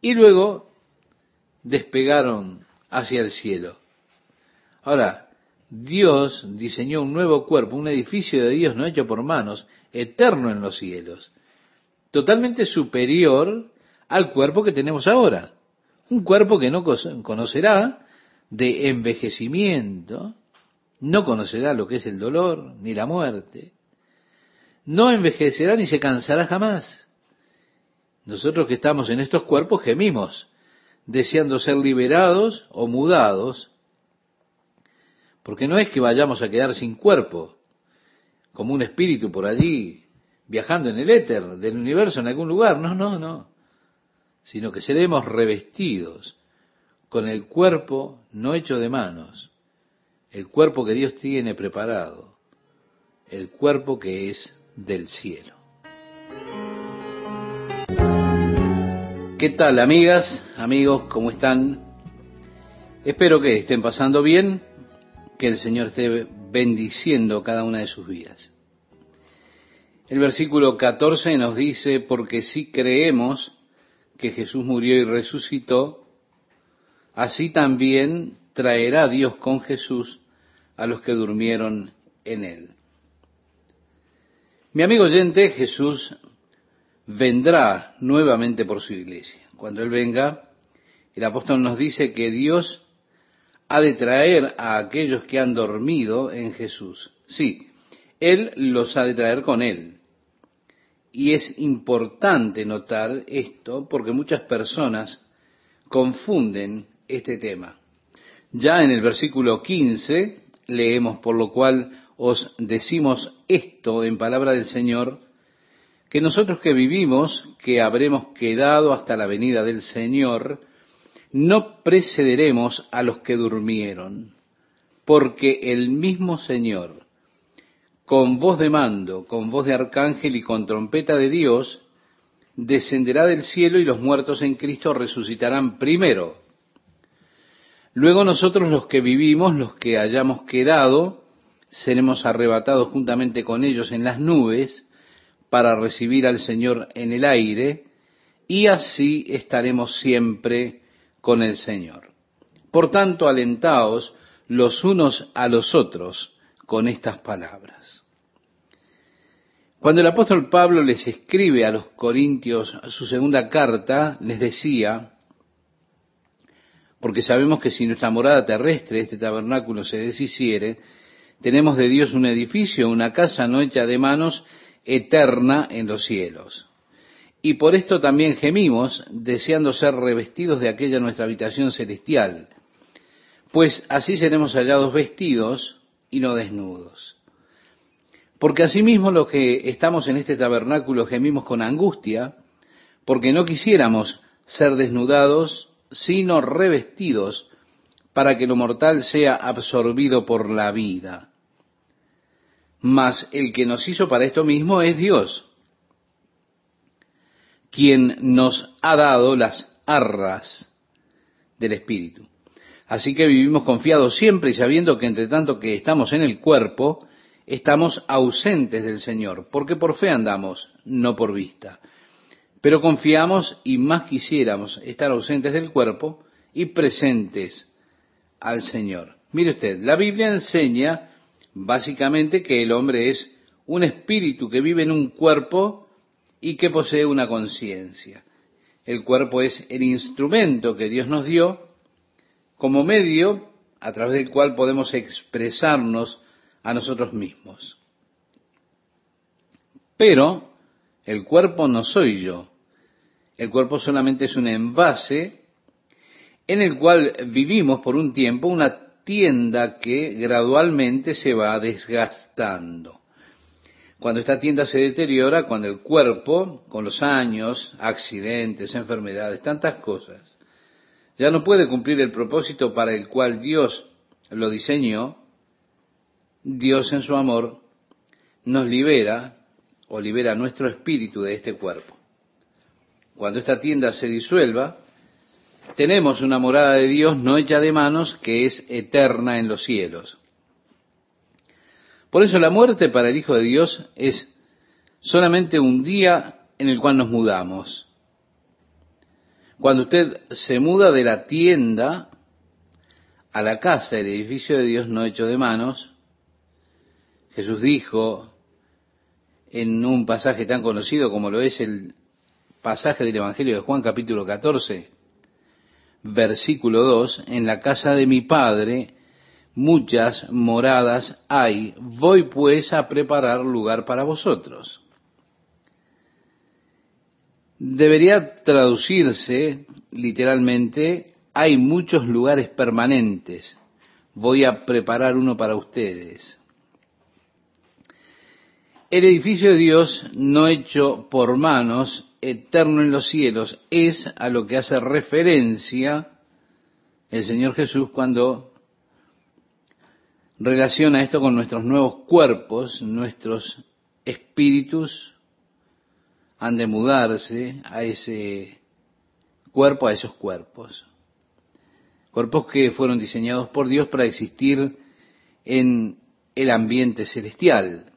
y luego despegaron hacia el cielo. Ahora, Dios diseñó un nuevo cuerpo, un edificio de Dios no hecho por manos, eterno en los cielos, totalmente superior al cuerpo que tenemos ahora. Un cuerpo que no conocerá de envejecimiento, no conocerá lo que es el dolor ni la muerte, no envejecerá ni se cansará jamás. Nosotros que estamos en estos cuerpos gemimos, deseando ser liberados o mudados, porque no es que vayamos a quedar sin cuerpo, como un espíritu por allí, viajando en el éter del universo en algún lugar, no, no, no sino que seremos revestidos con el cuerpo no hecho de manos, el cuerpo que Dios tiene preparado, el cuerpo que es del cielo. ¿Qué tal amigas, amigos? ¿Cómo están? Espero que estén pasando bien, que el Señor esté bendiciendo cada una de sus vidas. El versículo 14 nos dice, porque si creemos que Jesús murió y resucitó, así también traerá Dios con Jesús a los que durmieron en él. Mi amigo oyente, Jesús vendrá nuevamente por su iglesia. Cuando Él venga, el apóstol nos dice que Dios ha de traer a aquellos que han dormido en Jesús. Sí, Él los ha de traer con Él. Y es importante notar esto porque muchas personas confunden este tema. Ya en el versículo 15 leemos, por lo cual os decimos esto en palabra del Señor, que nosotros que vivimos, que habremos quedado hasta la venida del Señor, no precederemos a los que durmieron, porque el mismo Señor, con voz de mando, con voz de arcángel y con trompeta de Dios, descenderá del cielo y los muertos en Cristo resucitarán primero. Luego nosotros los que vivimos, los que hayamos quedado, seremos arrebatados juntamente con ellos en las nubes para recibir al Señor en el aire y así estaremos siempre con el Señor. Por tanto, alentaos los unos a los otros con estas palabras. Cuando el apóstol Pablo les escribe a los Corintios su segunda carta, les decía, porque sabemos que si nuestra morada terrestre, este tabernáculo, se deshiciere, tenemos de Dios un edificio, una casa no hecha de manos, eterna en los cielos. Y por esto también gemimos, deseando ser revestidos de aquella nuestra habitación celestial, pues así seremos hallados vestidos y no desnudos. Porque asimismo los que estamos en este tabernáculo gemimos con angustia, porque no quisiéramos ser desnudados, sino revestidos, para que lo mortal sea absorbido por la vida. Mas el que nos hizo para esto mismo es Dios, quien nos ha dado las arras del Espíritu. Así que vivimos confiados siempre y sabiendo que entre tanto que estamos en el cuerpo, estamos ausentes del Señor, porque por fe andamos, no por vista. Pero confiamos y más quisiéramos estar ausentes del cuerpo y presentes al Señor. Mire usted, la Biblia enseña básicamente que el hombre es un espíritu que vive en un cuerpo y que posee una conciencia. El cuerpo es el instrumento que Dios nos dio como medio a través del cual podemos expresarnos a nosotros mismos. Pero el cuerpo no soy yo. El cuerpo solamente es un envase en el cual vivimos por un tiempo una tienda que gradualmente se va desgastando. Cuando esta tienda se deteriora, cuando el cuerpo, con los años, accidentes, enfermedades, tantas cosas, ya no puede cumplir el propósito para el cual Dios lo diseñó, Dios en su amor nos libera o libera nuestro espíritu de este cuerpo. Cuando esta tienda se disuelva, tenemos una morada de Dios no hecha de manos que es eterna en los cielos. Por eso la muerte para el Hijo de Dios es solamente un día en el cual nos mudamos. Cuando usted se muda de la tienda a la casa, el edificio de Dios no hecho de manos, Jesús dijo en un pasaje tan conocido como lo es el pasaje del Evangelio de Juan capítulo 14, versículo 2, en la casa de mi Padre muchas moradas hay, voy pues a preparar lugar para vosotros debería traducirse literalmente, hay muchos lugares permanentes, voy a preparar uno para ustedes. El edificio de Dios, no hecho por manos, eterno en los cielos, es a lo que hace referencia el Señor Jesús cuando relaciona esto con nuestros nuevos cuerpos, nuestros espíritus han de mudarse a ese cuerpo, a esos cuerpos. Cuerpos que fueron diseñados por Dios para existir en el ambiente celestial.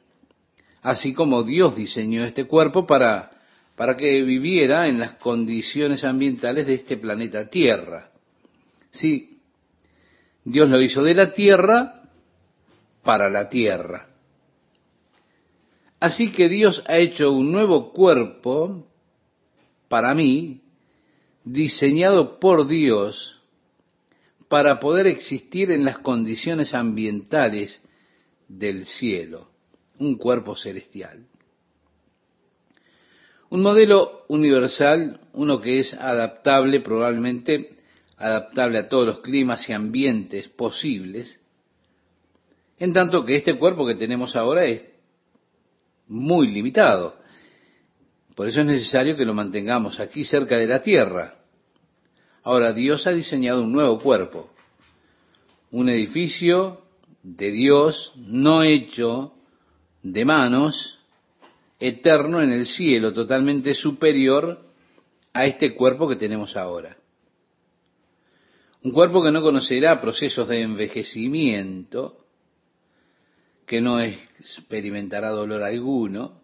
Así como Dios diseñó este cuerpo para, para que viviera en las condiciones ambientales de este planeta Tierra. Sí, Dios lo hizo de la Tierra para la Tierra. Así que Dios ha hecho un nuevo cuerpo para mí, diseñado por Dios para poder existir en las condiciones ambientales del cielo, un cuerpo celestial. Un modelo universal, uno que es adaptable, probablemente adaptable a todos los climas y ambientes posibles, en tanto que este cuerpo que tenemos ahora es muy limitado. Por eso es necesario que lo mantengamos aquí cerca de la tierra. Ahora, Dios ha diseñado un nuevo cuerpo, un edificio de Dios no hecho de manos, eterno en el cielo, totalmente superior a este cuerpo que tenemos ahora. Un cuerpo que no conocerá procesos de envejecimiento, que no experimentará dolor alguno,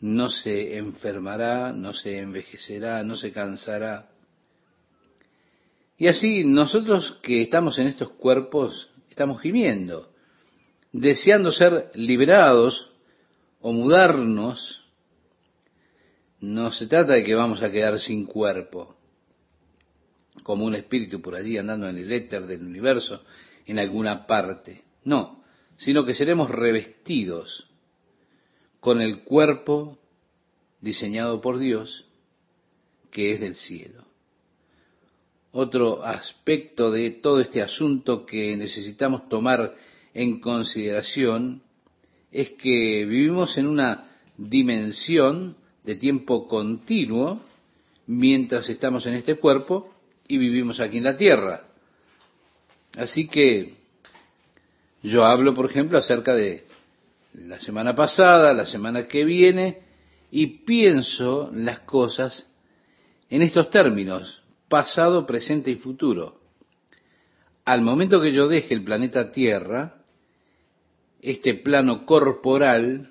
no se enfermará, no se envejecerá, no se cansará. Y así nosotros que estamos en estos cuerpos estamos gimiendo, deseando ser liberados o mudarnos. No se trata de que vamos a quedar sin cuerpo, como un espíritu por allí andando en el éter del universo en alguna parte. No, sino que seremos revestidos con el cuerpo diseñado por Dios, que es del cielo. Otro aspecto de todo este asunto que necesitamos tomar en consideración es que vivimos en una dimensión de tiempo continuo mientras estamos en este cuerpo y vivimos aquí en la tierra. Así que yo hablo, por ejemplo, acerca de la semana pasada, la semana que viene, y pienso las cosas en estos términos. pasado, presente y futuro. Al momento que yo deje el planeta Tierra, este plano corporal,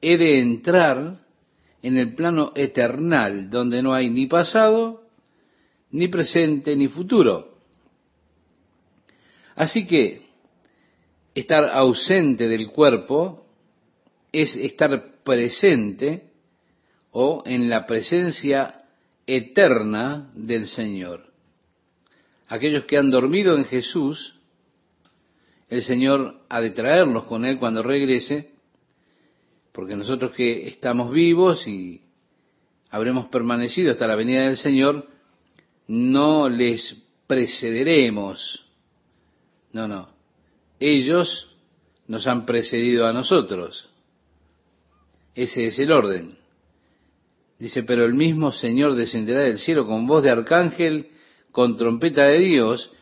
he de entrar en el plano eternal, donde no hay ni pasado, ni presente, ni futuro. Así que estar ausente del cuerpo es estar presente o en la presencia eterna del Señor. Aquellos que han dormido en Jesús, el Señor ha de traerlos con Él cuando regrese, porque nosotros que estamos vivos y habremos permanecido hasta la venida del Señor, no les precederemos. No, no. Ellos nos han precedido a nosotros. Ese es el orden. Dice, pero el mismo Señor descenderá del cielo con voz de arcángel, con trompeta de Dios,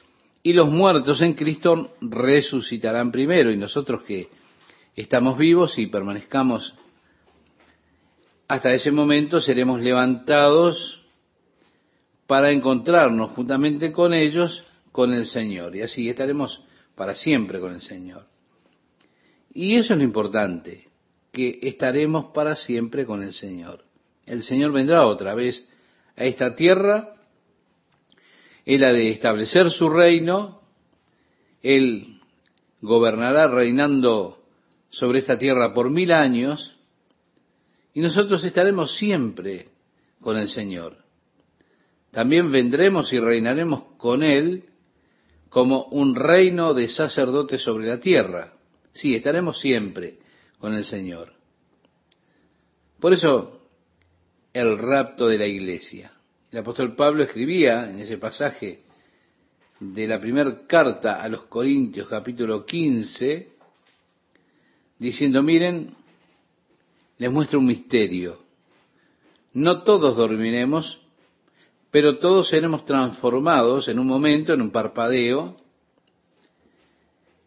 y los muertos en Cristo resucitarán primero, y nosotros que estamos vivos y permanezcamos hasta ese momento seremos levantados para encontrarnos juntamente con ellos, con el Señor, y así estaremos para siempre con el Señor. Y eso es lo importante, que estaremos para siempre con el Señor el Señor vendrá otra vez a esta tierra, Él ha de establecer su reino, Él gobernará reinando sobre esta tierra por mil años, y nosotros estaremos siempre con el Señor. También vendremos y reinaremos con Él como un reino de sacerdotes sobre la tierra. Sí, estaremos siempre con el Señor. Por eso el rapto de la iglesia. El apóstol Pablo escribía en ese pasaje de la primera carta a los Corintios capítulo 15, diciendo, miren, les muestro un misterio. No todos dormiremos, pero todos seremos transformados en un momento, en un parpadeo,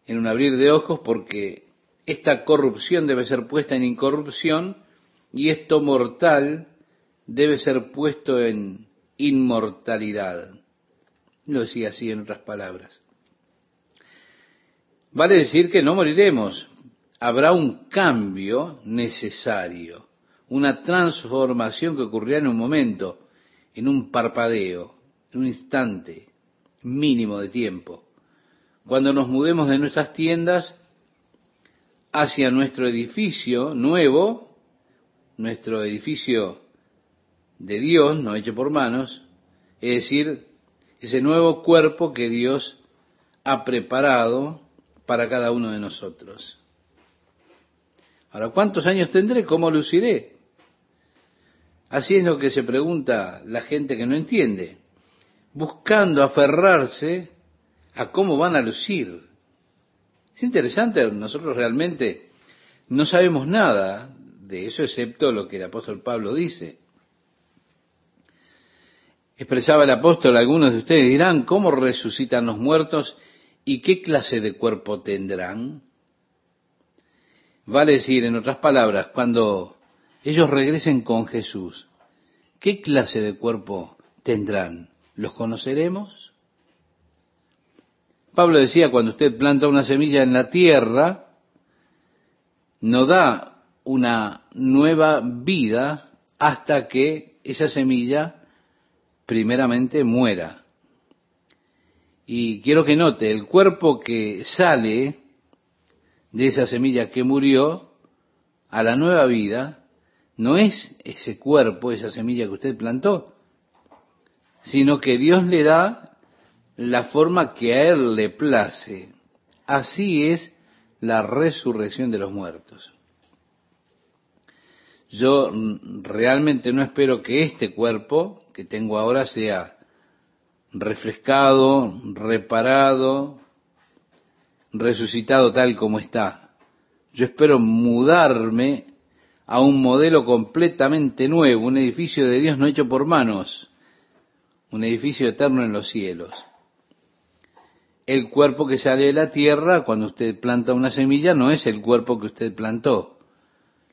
en un abrir de ojos, porque esta corrupción debe ser puesta en incorrupción y esto mortal debe ser puesto en inmortalidad. Lo decía así en otras palabras. Vale decir que no moriremos. Habrá un cambio necesario, una transformación que ocurrirá en un momento, en un parpadeo, en un instante mínimo de tiempo. Cuando nos mudemos de nuestras tiendas hacia nuestro edificio nuevo, nuestro edificio de Dios, no hecho por manos, es decir, ese nuevo cuerpo que Dios ha preparado para cada uno de nosotros. Ahora, ¿cuántos años tendré? ¿Cómo luciré? Así es lo que se pregunta la gente que no entiende, buscando aferrarse a cómo van a lucir. Es interesante, nosotros realmente no sabemos nada de eso excepto lo que el apóstol Pablo dice expresaba el apóstol, algunos de ustedes dirán, ¿cómo resucitan los muertos y qué clase de cuerpo tendrán? Vale decir, en otras palabras, cuando ellos regresen con Jesús, ¿qué clase de cuerpo tendrán? ¿Los conoceremos? Pablo decía, cuando usted planta una semilla en la tierra, no da una nueva vida hasta que esa semilla primeramente muera. Y quiero que note, el cuerpo que sale de esa semilla que murió a la nueva vida, no es ese cuerpo, esa semilla que usted plantó, sino que Dios le da la forma que a Él le place. Así es la resurrección de los muertos. Yo realmente no espero que este cuerpo que tengo ahora sea refrescado, reparado, resucitado tal como está. Yo espero mudarme a un modelo completamente nuevo, un edificio de Dios no hecho por manos, un edificio eterno en los cielos. El cuerpo que sale de la tierra cuando usted planta una semilla no es el cuerpo que usted plantó.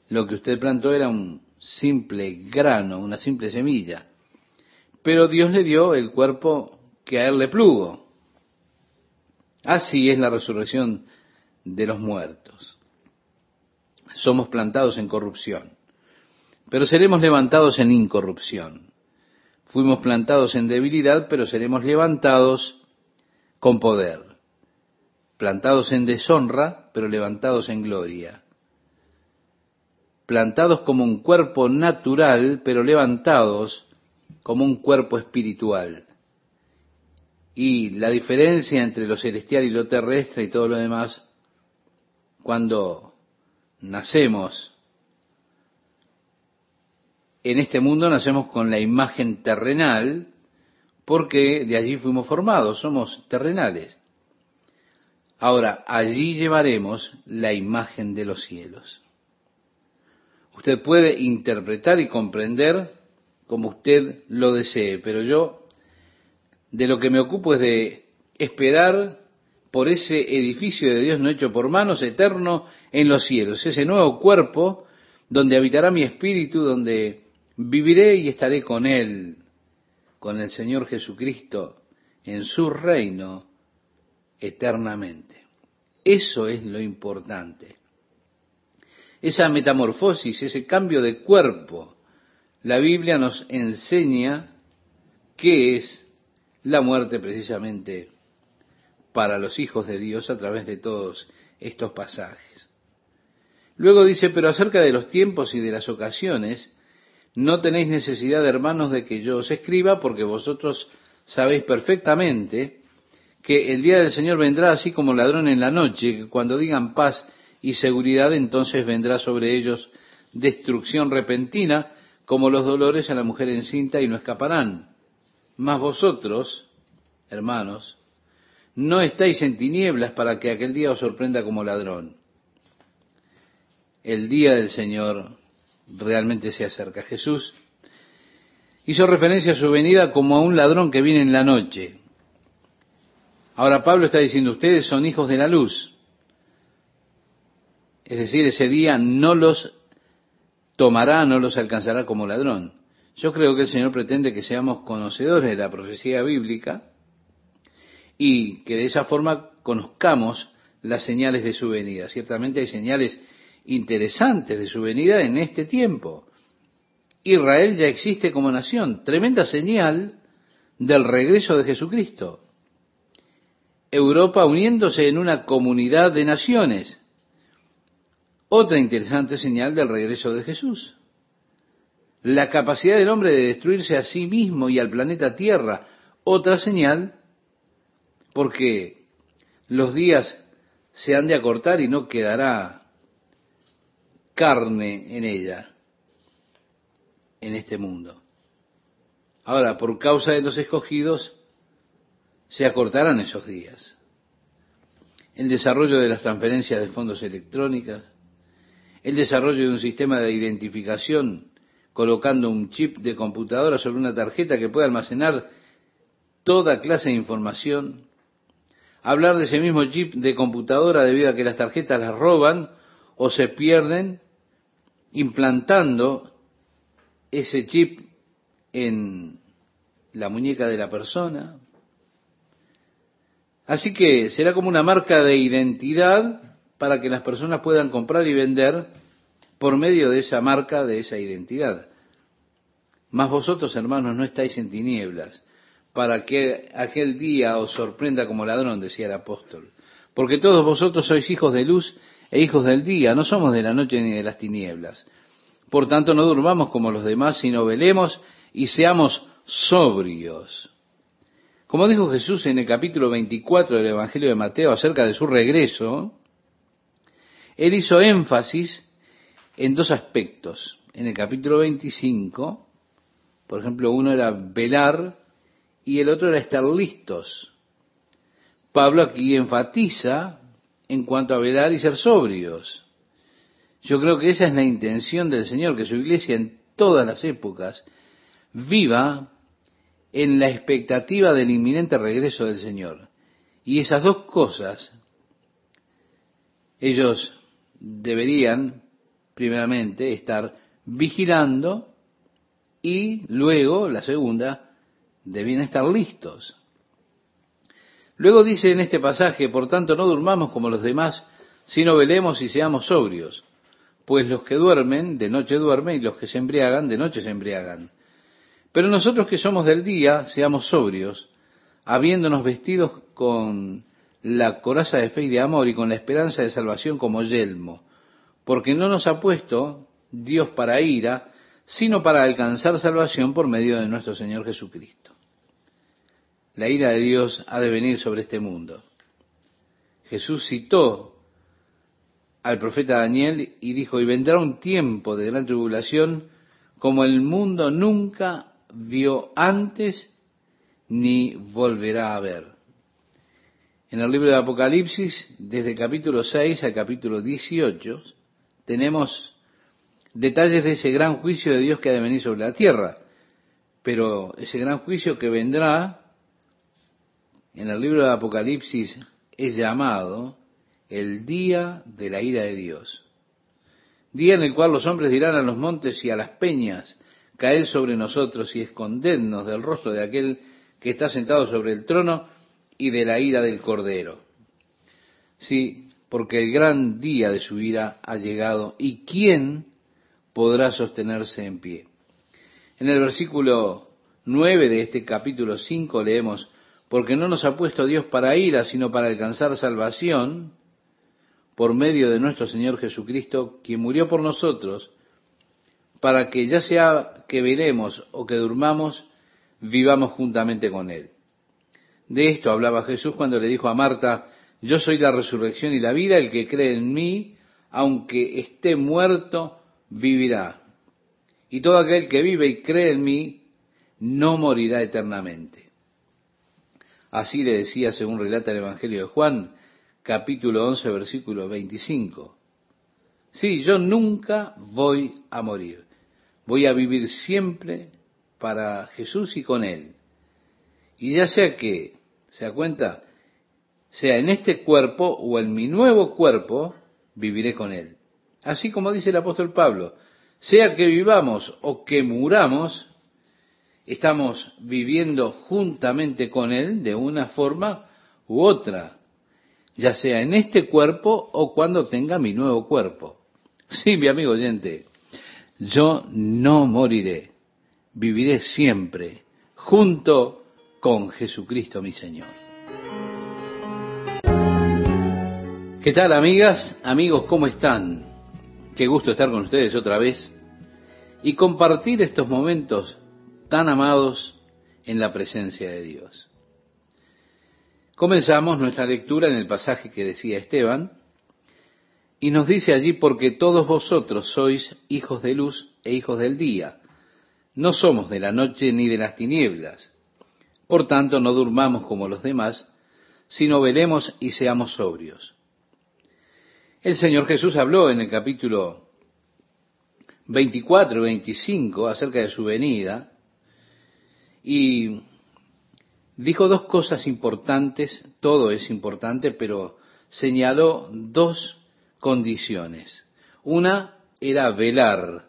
Lo que usted plantó era un simple grano, una simple semilla pero Dios le dio el cuerpo que a él le plugo. Así es la resurrección de los muertos. Somos plantados en corrupción, pero seremos levantados en incorrupción. Fuimos plantados en debilidad, pero seremos levantados con poder. Plantados en deshonra, pero levantados en gloria. Plantados como un cuerpo natural, pero levantados como un cuerpo espiritual. Y la diferencia entre lo celestial y lo terrestre y todo lo demás, cuando nacemos en este mundo, nacemos con la imagen terrenal, porque de allí fuimos formados, somos terrenales. Ahora, allí llevaremos la imagen de los cielos. Usted puede interpretar y comprender como usted lo desee, pero yo de lo que me ocupo es de esperar por ese edificio de Dios no hecho por manos, eterno en los cielos, ese nuevo cuerpo donde habitará mi espíritu, donde viviré y estaré con Él, con el Señor Jesucristo, en su reino eternamente. Eso es lo importante. Esa metamorfosis, ese cambio de cuerpo, la Biblia nos enseña qué es la muerte precisamente para los hijos de Dios a través de todos estos pasajes. Luego dice, pero acerca de los tiempos y de las ocasiones, no tenéis necesidad, hermanos, de que yo os escriba, porque vosotros sabéis perfectamente que el día del Señor vendrá así como ladrón en la noche, que cuando digan paz y seguridad, entonces vendrá sobre ellos destrucción repentina, como los dolores a la mujer encinta, y no escaparán. Mas vosotros, hermanos, no estáis en tinieblas para que aquel día os sorprenda como ladrón. El día del Señor realmente se acerca. Jesús hizo referencia a su venida como a un ladrón que viene en la noche. Ahora Pablo está diciendo, ustedes son hijos de la luz. Es decir, ese día no los tomará, no los alcanzará como ladrón. Yo creo que el Señor pretende que seamos conocedores de la profecía bíblica y que de esa forma conozcamos las señales de su venida. Ciertamente hay señales interesantes de su venida en este tiempo. Israel ya existe como nación, tremenda señal del regreso de Jesucristo. Europa uniéndose en una comunidad de naciones. Otra interesante señal del regreso de Jesús la capacidad del hombre de destruirse a sí mismo y al planeta Tierra. Otra señal, porque los días se han de acortar y no quedará carne en ella, en este mundo. Ahora, por causa de los escogidos, se acortarán esos días. El desarrollo de las transferencias de fondos electrónicas, el desarrollo de un sistema de identificación colocando un chip de computadora sobre una tarjeta que puede almacenar toda clase de información. Hablar de ese mismo chip de computadora debido a que las tarjetas las roban o se pierden, implantando ese chip en la muñeca de la persona. Así que será como una marca de identidad para que las personas puedan comprar y vender por medio de esa marca, de esa identidad. Mas vosotros, hermanos, no estáis en tinieblas, para que aquel día os sorprenda como ladrón, decía el apóstol. Porque todos vosotros sois hijos de luz e hijos del día, no somos de la noche ni de las tinieblas. Por tanto, no durmamos como los demás, sino velemos y seamos sobrios. Como dijo Jesús en el capítulo 24 del Evangelio de Mateo acerca de su regreso, él hizo énfasis en dos aspectos. En el capítulo 25, por ejemplo, uno era velar y el otro era estar listos. Pablo aquí enfatiza en cuanto a velar y ser sobrios. Yo creo que esa es la intención del Señor, que su iglesia en todas las épocas viva en la expectativa del inminente regreso del Señor. Y esas dos cosas ellos deberían primeramente estar vigilando y luego, la segunda, debían estar listos. Luego dice en este pasaje, por tanto no durmamos como los demás, sino velemos y seamos sobrios, pues los que duermen, de noche duermen, y los que se embriagan, de noche se embriagan. Pero nosotros que somos del día, seamos sobrios, habiéndonos vestidos con la coraza de fe y de amor y con la esperanza de salvación como yelmo, porque no nos ha puesto Dios para ira, sino para alcanzar salvación por medio de nuestro Señor Jesucristo. La ira de Dios ha de venir sobre este mundo. Jesús citó al profeta Daniel y dijo, y vendrá un tiempo de gran tribulación como el mundo nunca vio antes ni volverá a ver. En el libro de Apocalipsis, desde capítulo 6 al capítulo 18, tenemos detalles de ese gran juicio de Dios que ha de venir sobre la tierra. Pero ese gran juicio que vendrá en el libro de Apocalipsis es llamado el día de la ira de Dios. Día en el cual los hombres dirán a los montes y a las peñas, caed sobre nosotros y escondednos del rostro de aquel que está sentado sobre el trono y de la ira del Cordero. Sí, porque el gran día de su ira ha llegado y ¿quién podrá sostenerse en pie. En el versículo 9 de este capítulo 5 leemos, porque no nos ha puesto Dios para ira, sino para alcanzar salvación por medio de nuestro Señor Jesucristo, quien murió por nosotros, para que ya sea que veremos o que durmamos, vivamos juntamente con Él. De esto hablaba Jesús cuando le dijo a Marta, yo soy la resurrección y la vida, el que cree en mí, aunque esté muerto, vivirá. Y todo aquel que vive y cree en mí, no morirá eternamente. Así le decía, según relata el Evangelio de Juan, capítulo 11, versículo 25. Sí, yo nunca voy a morir. Voy a vivir siempre para Jesús y con Él. Y ya sea que, se da cuenta, sea en este cuerpo o en mi nuevo cuerpo, viviré con Él. Así como dice el apóstol Pablo, sea que vivamos o que muramos, estamos viviendo juntamente con Él de una forma u otra, ya sea en este cuerpo o cuando tenga mi nuevo cuerpo. Sí, mi amigo oyente, yo no moriré, viviré siempre junto con Jesucristo mi Señor. ¿Qué tal amigas, amigos, cómo están? Qué gusto estar con ustedes otra vez y compartir estos momentos tan amados en la presencia de Dios. Comenzamos nuestra lectura en el pasaje que decía Esteban y nos dice allí, porque todos vosotros sois hijos de luz e hijos del día, no somos de la noche ni de las tinieblas. Por tanto, no durmamos como los demás, sino velemos y seamos sobrios. El Señor Jesús habló en el capítulo 24 y 25 acerca de su venida y dijo dos cosas importantes, todo es importante, pero señaló dos condiciones. Una era velar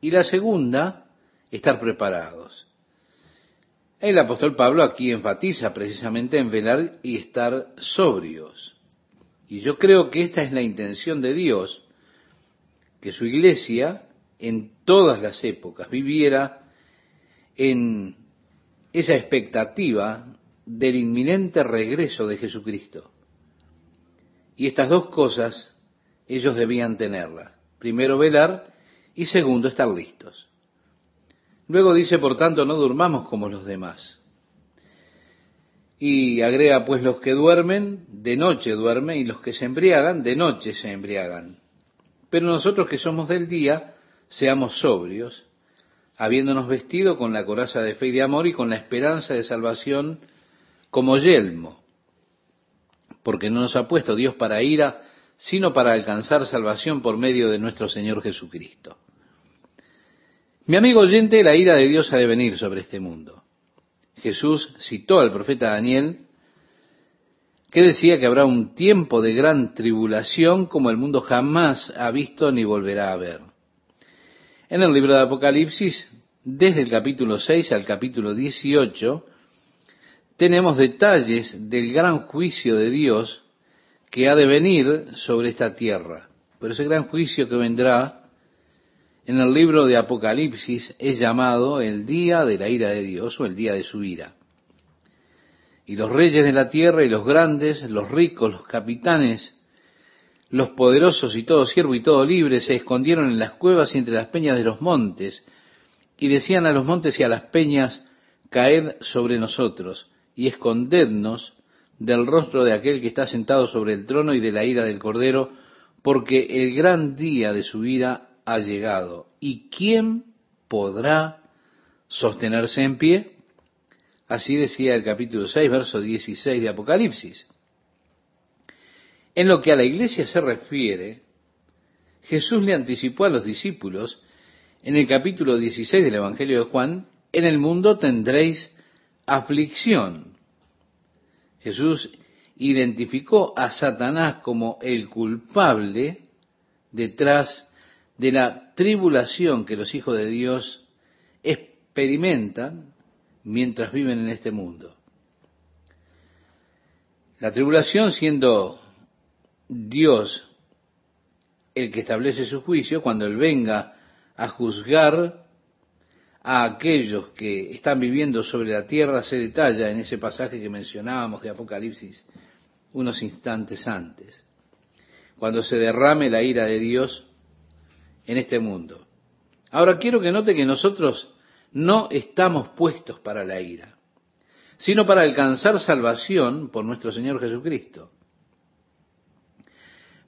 y la segunda, estar preparados. El apóstol Pablo aquí enfatiza precisamente en velar y estar sobrios. Y yo creo que esta es la intención de Dios, que su iglesia en todas las épocas viviera en esa expectativa del inminente regreso de Jesucristo. Y estas dos cosas ellos debían tenerlas. Primero velar y segundo estar listos. Luego dice, por tanto, no durmamos como los demás. Y agrega, pues los que duermen, de noche duermen, y los que se embriagan, de noche se embriagan. Pero nosotros que somos del día, seamos sobrios, habiéndonos vestido con la coraza de fe y de amor y con la esperanza de salvación como yelmo, porque no nos ha puesto Dios para ira, sino para alcanzar salvación por medio de nuestro Señor Jesucristo. Mi amigo oyente, la ira de Dios ha de venir sobre este mundo. Jesús citó al profeta Daniel, que decía que habrá un tiempo de gran tribulación como el mundo jamás ha visto ni volverá a ver. En el libro de Apocalipsis, desde el capítulo 6 al capítulo 18, tenemos detalles del gran juicio de Dios que ha de venir sobre esta tierra. Pero ese gran juicio que vendrá en el libro de Apocalipsis es llamado el día de la ira de Dios o el día de su ira. Y los reyes de la tierra y los grandes, los ricos, los capitanes, los poderosos y todo siervo y todo libre se escondieron en las cuevas y entre las peñas de los montes y decían a los montes y a las peñas, caed sobre nosotros y escondednos del rostro de aquel que está sentado sobre el trono y de la ira del Cordero, porque el gran día de su ira ha llegado. ¿Y quién podrá sostenerse en pie? Así decía el capítulo 6, verso 16 de Apocalipsis. En lo que a la iglesia se refiere, Jesús le anticipó a los discípulos en el capítulo 16 del Evangelio de Juan, en el mundo tendréis aflicción. Jesús identificó a Satanás como el culpable detrás de la tribulación que los hijos de Dios experimentan mientras viven en este mundo. La tribulación siendo Dios el que establece su juicio, cuando Él venga a juzgar a aquellos que están viviendo sobre la tierra, se detalla en ese pasaje que mencionábamos de Apocalipsis unos instantes antes, cuando se derrame la ira de Dios en este mundo. Ahora quiero que note que nosotros no estamos puestos para la ira, sino para alcanzar salvación por nuestro Señor Jesucristo.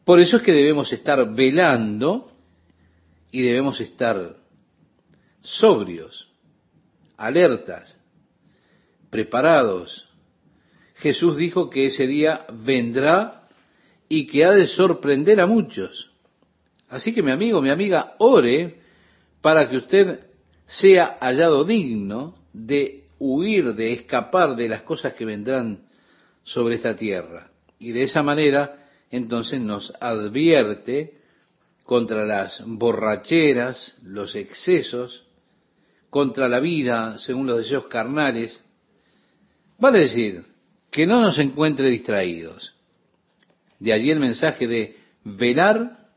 Por eso es que debemos estar velando y debemos estar sobrios, alertas, preparados. Jesús dijo que ese día vendrá y que ha de sorprender a muchos. Así que mi amigo, mi amiga, ore para que usted sea hallado digno de huir, de escapar de las cosas que vendrán sobre esta tierra. Y de esa manera, entonces nos advierte contra las borracheras, los excesos, contra la vida según los deseos carnales. Vale decir, que no nos encuentre distraídos. De allí el mensaje de velar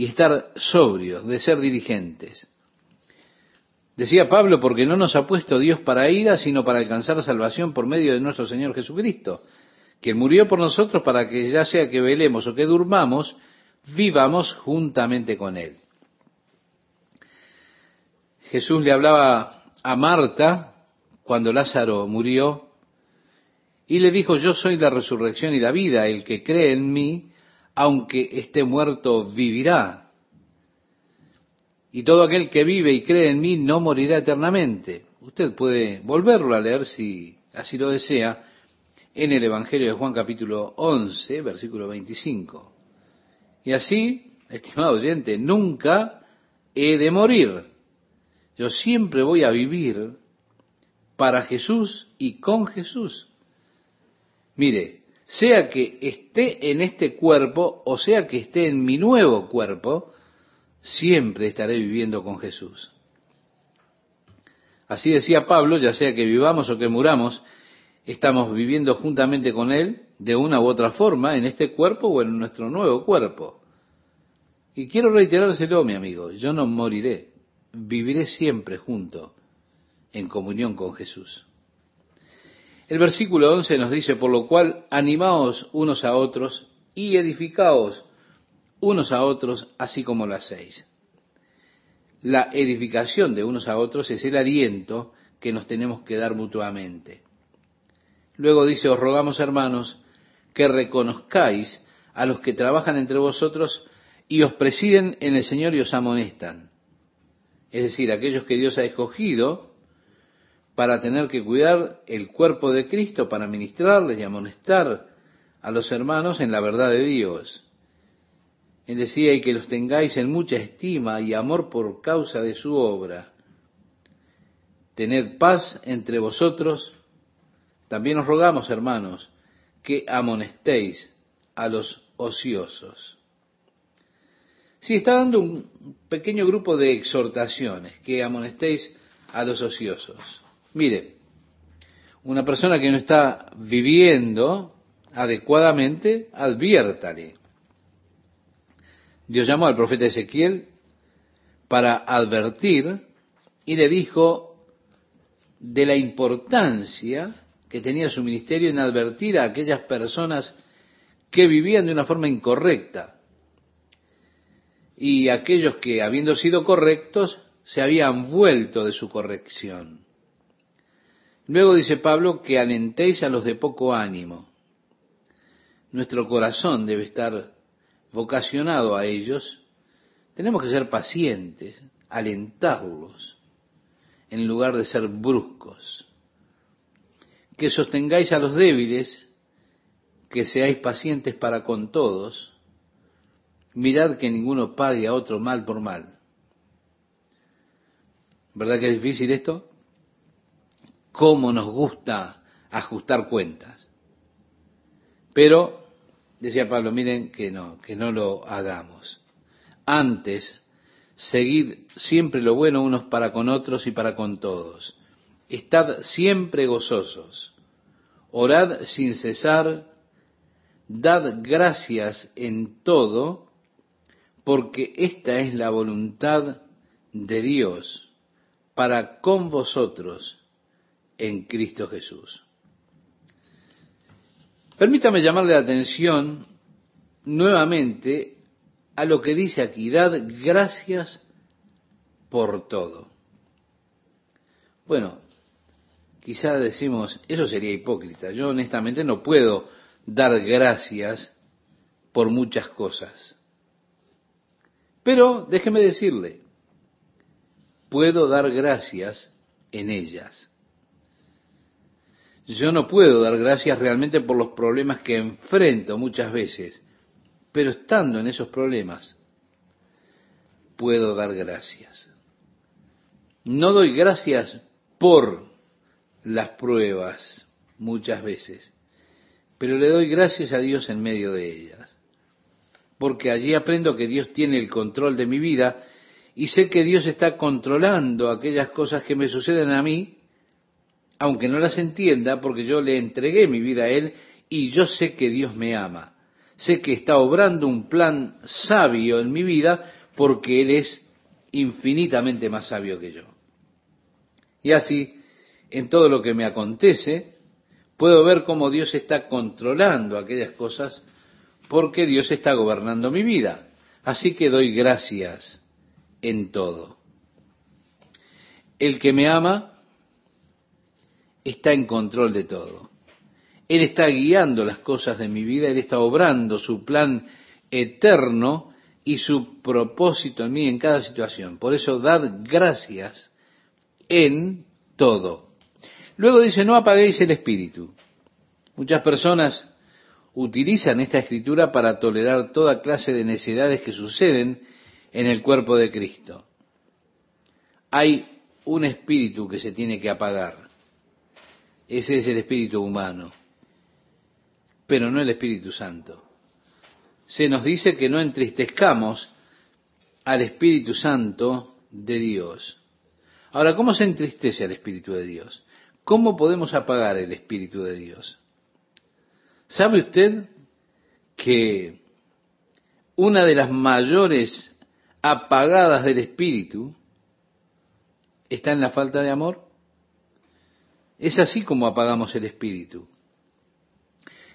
y estar sobrios, de ser dirigentes. Decía Pablo, porque no nos ha puesto Dios para ira, sino para alcanzar salvación por medio de nuestro Señor Jesucristo, que murió por nosotros para que ya sea que velemos o que durmamos, vivamos juntamente con Él. Jesús le hablaba a Marta cuando Lázaro murió y le dijo, yo soy la resurrección y la vida, el que cree en mí, aunque esté muerto, vivirá. Y todo aquel que vive y cree en mí no morirá eternamente. Usted puede volverlo a leer si así lo desea en el Evangelio de Juan capítulo 11, versículo 25. Y así, estimado oyente, nunca he de morir. Yo siempre voy a vivir para Jesús y con Jesús. Mire, sea que esté en este cuerpo o sea que esté en mi nuevo cuerpo, siempre estaré viviendo con Jesús. Así decía Pablo, ya sea que vivamos o que muramos, estamos viviendo juntamente con Él de una u otra forma en este cuerpo o en nuestro nuevo cuerpo. Y quiero reiterárselo, mi amigo, yo no moriré, viviré siempre junto en comunión con Jesús. El versículo 11 nos dice, por lo cual animaos unos a otros y edificaos unos a otros, así como lo hacéis. La edificación de unos a otros es el aliento que nos tenemos que dar mutuamente. Luego dice, os rogamos hermanos que reconozcáis a los que trabajan entre vosotros y os presiden en el Señor y os amonestan. Es decir, aquellos que Dios ha escogido para tener que cuidar el cuerpo de Cristo, para ministrarles y amonestar a los hermanos en la verdad de Dios. Él decía, y que los tengáis en mucha estima y amor por causa de su obra. Tened paz entre vosotros también os rogamos, hermanos, que amonestéis a los ociosos. Sí, está dando un pequeño grupo de exhortaciones, que amonestéis a los ociosos. Mire, Una persona que no está viviendo adecuadamente, adviértale. Dios llamó al profeta Ezequiel para advertir y le dijo de la importancia que tenía su ministerio en advertir a aquellas personas que vivían de una forma incorrecta y aquellos que, habiendo sido correctos, se habían vuelto de su corrección. Luego dice Pablo que alentéis a los de poco ánimo. Nuestro corazón debe estar vocacionado a ellos. Tenemos que ser pacientes, alentarlos, en lugar de ser bruscos. Que sostengáis a los débiles, que seáis pacientes para con todos. Mirad que ninguno pague a otro mal por mal. ¿Verdad que es difícil esto? ¿Cómo nos gusta ajustar cuentas? Pero, decía Pablo, miren que no, que no lo hagamos. Antes, seguid siempre lo bueno unos para con otros y para con todos. Estad siempre gozosos. Orad sin cesar. Dad gracias en todo, porque esta es la voluntad de Dios para con vosotros en Cristo Jesús. Permítame llamarle la atención nuevamente a lo que dice aquí, dad gracias por todo. Bueno, quizá decimos, eso sería hipócrita. Yo honestamente no puedo dar gracias por muchas cosas. Pero déjeme decirle, puedo dar gracias en ellas. Yo no puedo dar gracias realmente por los problemas que enfrento muchas veces, pero estando en esos problemas, puedo dar gracias. No doy gracias por las pruebas muchas veces, pero le doy gracias a Dios en medio de ellas, porque allí aprendo que Dios tiene el control de mi vida y sé que Dios está controlando aquellas cosas que me suceden a mí aunque no las entienda, porque yo le entregué mi vida a Él y yo sé que Dios me ama. Sé que está obrando un plan sabio en mi vida porque Él es infinitamente más sabio que yo. Y así, en todo lo que me acontece, puedo ver cómo Dios está controlando aquellas cosas porque Dios está gobernando mi vida. Así que doy gracias en todo. El que me ama está en control de todo. Él está guiando las cosas de mi vida, Él está obrando su plan eterno y su propósito en mí en cada situación. Por eso, dad gracias en todo. Luego dice, no apaguéis el espíritu. Muchas personas utilizan esta escritura para tolerar toda clase de necesidades que suceden en el cuerpo de Cristo. Hay un espíritu que se tiene que apagar. Ese es el espíritu humano, pero no el Espíritu Santo. Se nos dice que no entristezcamos al Espíritu Santo de Dios. Ahora, ¿cómo se entristece al Espíritu de Dios? ¿Cómo podemos apagar el Espíritu de Dios? ¿Sabe usted que una de las mayores apagadas del Espíritu está en la falta de amor? Es así como apagamos el espíritu.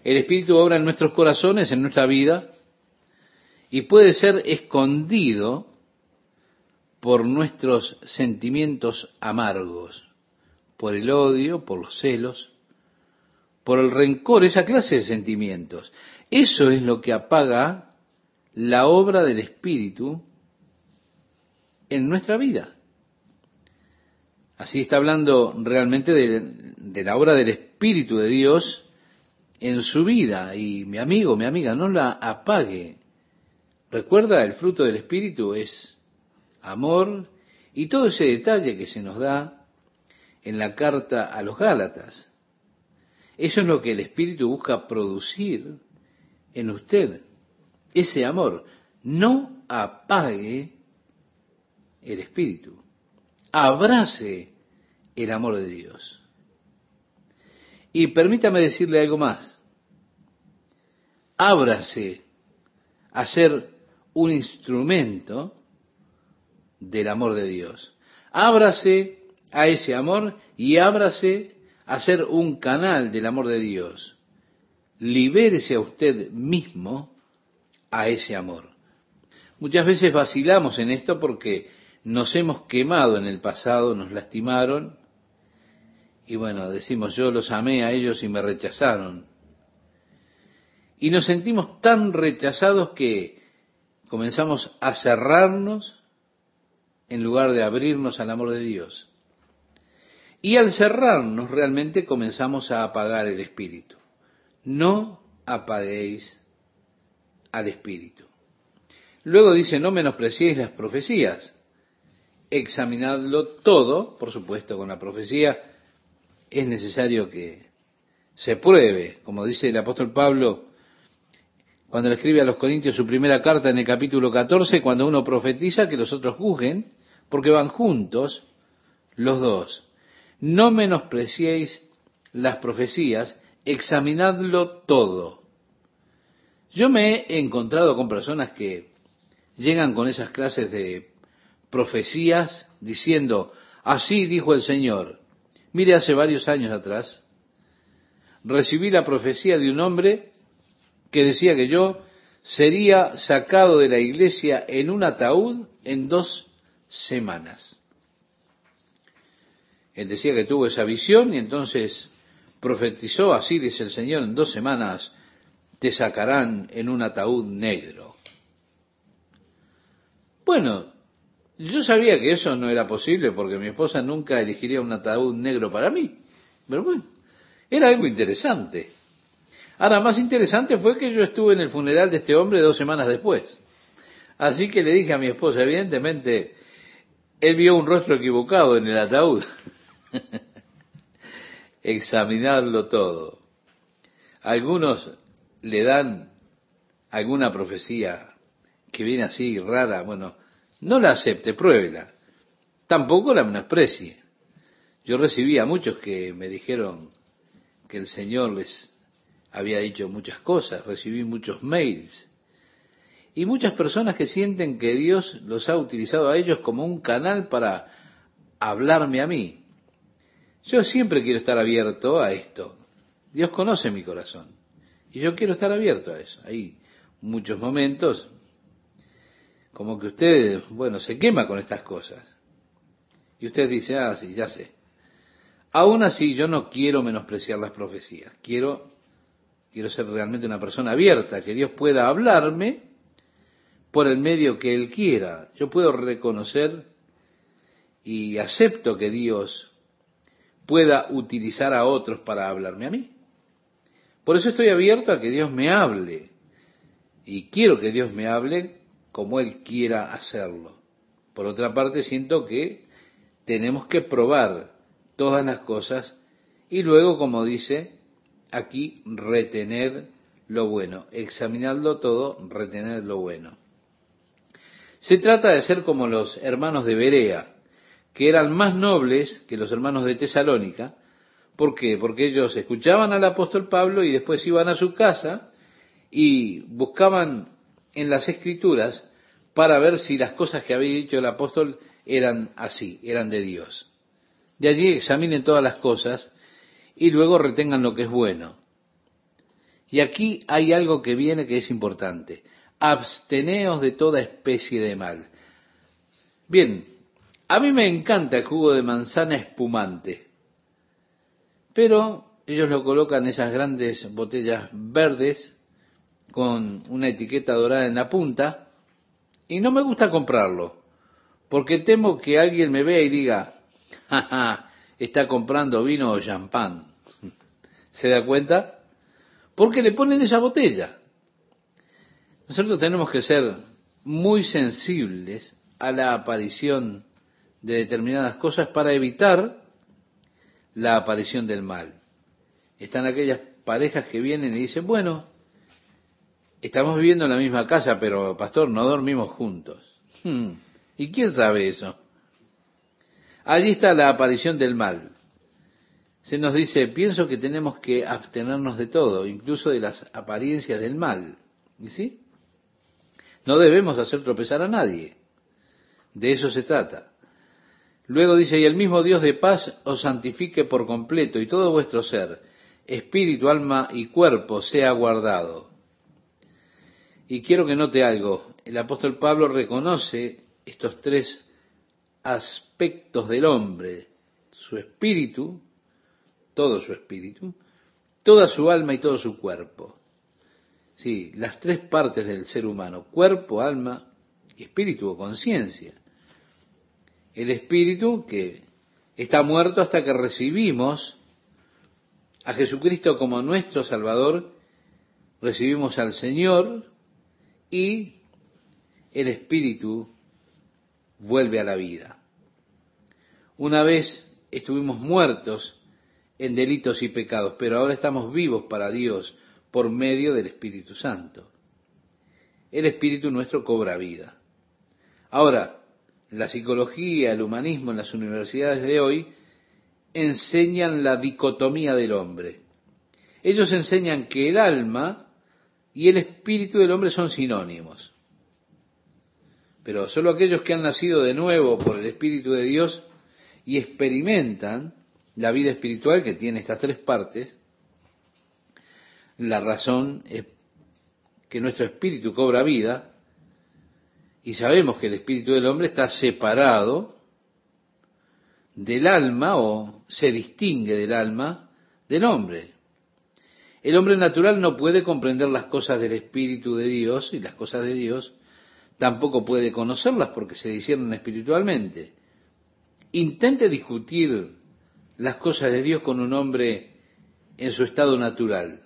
El espíritu obra en nuestros corazones, en nuestra vida, y puede ser escondido por nuestros sentimientos amargos, por el odio, por los celos, por el rencor, esa clase de sentimientos. Eso es lo que apaga la obra del Espíritu en nuestra vida. Así está hablando realmente de, la obra del Espíritu de Dios en su vida. Y mi amigo, mi amiga, no la apague. Recuerda, el fruto del Espíritu es amor y todo ese detalle que se nos da en la carta a los Gálatas. Eso es lo que el Espíritu busca producir en usted, ese amor. No apague el Espíritu abrace el amor de Dios. Y permítame decirle algo más. Ábrase a ser un instrumento del amor de Dios. Ábrase a ese amor y ábrase a ser un canal del amor de Dios. Libérese a usted mismo a ese amor. Muchas veces vacilamos en esto porque nos hemos quemado en el pasado, nos lastimaron y bueno, decimos yo los amé a ellos y me rechazaron. Y nos sentimos tan rechazados que comenzamos a cerrarnos en lugar de abrirnos al amor de Dios. Y al cerrarnos realmente comenzamos a apagar el espíritu. No apaguéis al espíritu. Luego dice, no menospreciéis las profecías. Examinadlo todo, por supuesto, con la profecía es necesario que se pruebe, como dice el apóstol Pablo cuando le escribe a los Corintios su primera carta en el capítulo 14, cuando uno profetiza que los otros juzguen, porque van juntos los dos. No menospreciéis las profecías, examinadlo todo. Yo me he encontrado con personas que llegan con esas clases de profecías diciendo, así dijo el Señor. Mire, hace varios años atrás, recibí la profecía de un hombre que decía que yo sería sacado de la iglesia en un ataúd en dos semanas. Él decía que tuvo esa visión y entonces profetizó, así dice el Señor, en dos semanas te sacarán en un ataúd negro. Bueno, yo sabía que eso no era posible porque mi esposa nunca elegiría un ataúd negro para mí. Pero bueno, era algo interesante. Ahora, más interesante fue que yo estuve en el funeral de este hombre dos semanas después. Así que le dije a mi esposa, evidentemente, él vio un rostro equivocado en el ataúd. Examinarlo todo. Algunos le dan alguna profecía que viene así rara, bueno, no la acepte, pruébela. Tampoco la menosprecie. Yo recibí a muchos que me dijeron que el Señor les había dicho muchas cosas, recibí muchos mails y muchas personas que sienten que Dios los ha utilizado a ellos como un canal para hablarme a mí. Yo siempre quiero estar abierto a esto. Dios conoce mi corazón y yo quiero estar abierto a eso. Hay muchos momentos como que usted, bueno, se quema con estas cosas. Y usted dice, ah, sí, ya sé. Aún así, yo no quiero menospreciar las profecías. Quiero, quiero ser realmente una persona abierta, que Dios pueda hablarme por el medio que Él quiera. Yo puedo reconocer y acepto que Dios pueda utilizar a otros para hablarme a mí. Por eso estoy abierto a que Dios me hable. Y quiero que Dios me hable como Él quiera hacerlo. Por otra parte, siento que tenemos que probar todas las cosas y luego, como dice aquí, retener lo bueno, examinarlo todo, retener lo bueno. Se trata de ser como los hermanos de Berea, que eran más nobles que los hermanos de Tesalónica. ¿Por qué? Porque ellos escuchaban al apóstol Pablo y después iban a su casa y buscaban en las escrituras para ver si las cosas que había dicho el apóstol eran así, eran de Dios. De allí examinen todas las cosas y luego retengan lo que es bueno. Y aquí hay algo que viene que es importante. Absteneos de toda especie de mal. Bien, a mí me encanta el jugo de manzana espumante, pero ellos lo colocan en esas grandes botellas verdes con una etiqueta dorada en la punta y no me gusta comprarlo, porque temo que alguien me vea y diga, jaja, está comprando vino o champán. ¿Se da cuenta? Porque le ponen esa botella. Nosotros tenemos que ser muy sensibles a la aparición de determinadas cosas para evitar la aparición del mal. Están aquellas parejas que vienen y dicen, bueno, Estamos viviendo en la misma casa, pero pastor, no dormimos juntos. Hmm. ¿Y quién sabe eso? Allí está la aparición del mal. se nos dice, pienso que tenemos que abstenernos de todo, incluso de las apariencias del mal. ¿Y sí? No debemos hacer tropezar a nadie. De eso se trata. Luego dice, y el mismo Dios de paz os santifique por completo y todo vuestro ser, espíritu, alma y cuerpo sea guardado. Y quiero que note algo. El apóstol Pablo reconoce estos tres aspectos del hombre. Su espíritu, todo su espíritu, toda su alma y todo su cuerpo. Sí, las tres partes del ser humano, cuerpo, alma y espíritu o conciencia. El espíritu que está muerto hasta que recibimos a Jesucristo como nuestro Salvador, recibimos al Señor y el espíritu vuelve a la vida. Una vez estuvimos muertos en delitos y pecados, pero ahora estamos vivos para Dios por medio del Espíritu Santo. El Espíritu nuestro cobra vida. Ahora, la psicología, el humanismo en las universidades de hoy enseñan la dicotomía del hombre. Ellos enseñan que el alma y el espíritu del hombre son sinónimos. Pero solo aquellos que han nacido de nuevo por el Espíritu de Dios y experimentan la vida espiritual que tiene estas tres partes, la razón es que nuestro espíritu cobra vida y sabemos que el espíritu del hombre está separado del alma o se distingue del alma del hombre. El hombre natural no puede comprender las cosas del Espíritu de Dios y las cosas de Dios tampoco puede conocerlas porque se disciernen espiritualmente. Intente discutir las cosas de Dios con un hombre en su estado natural.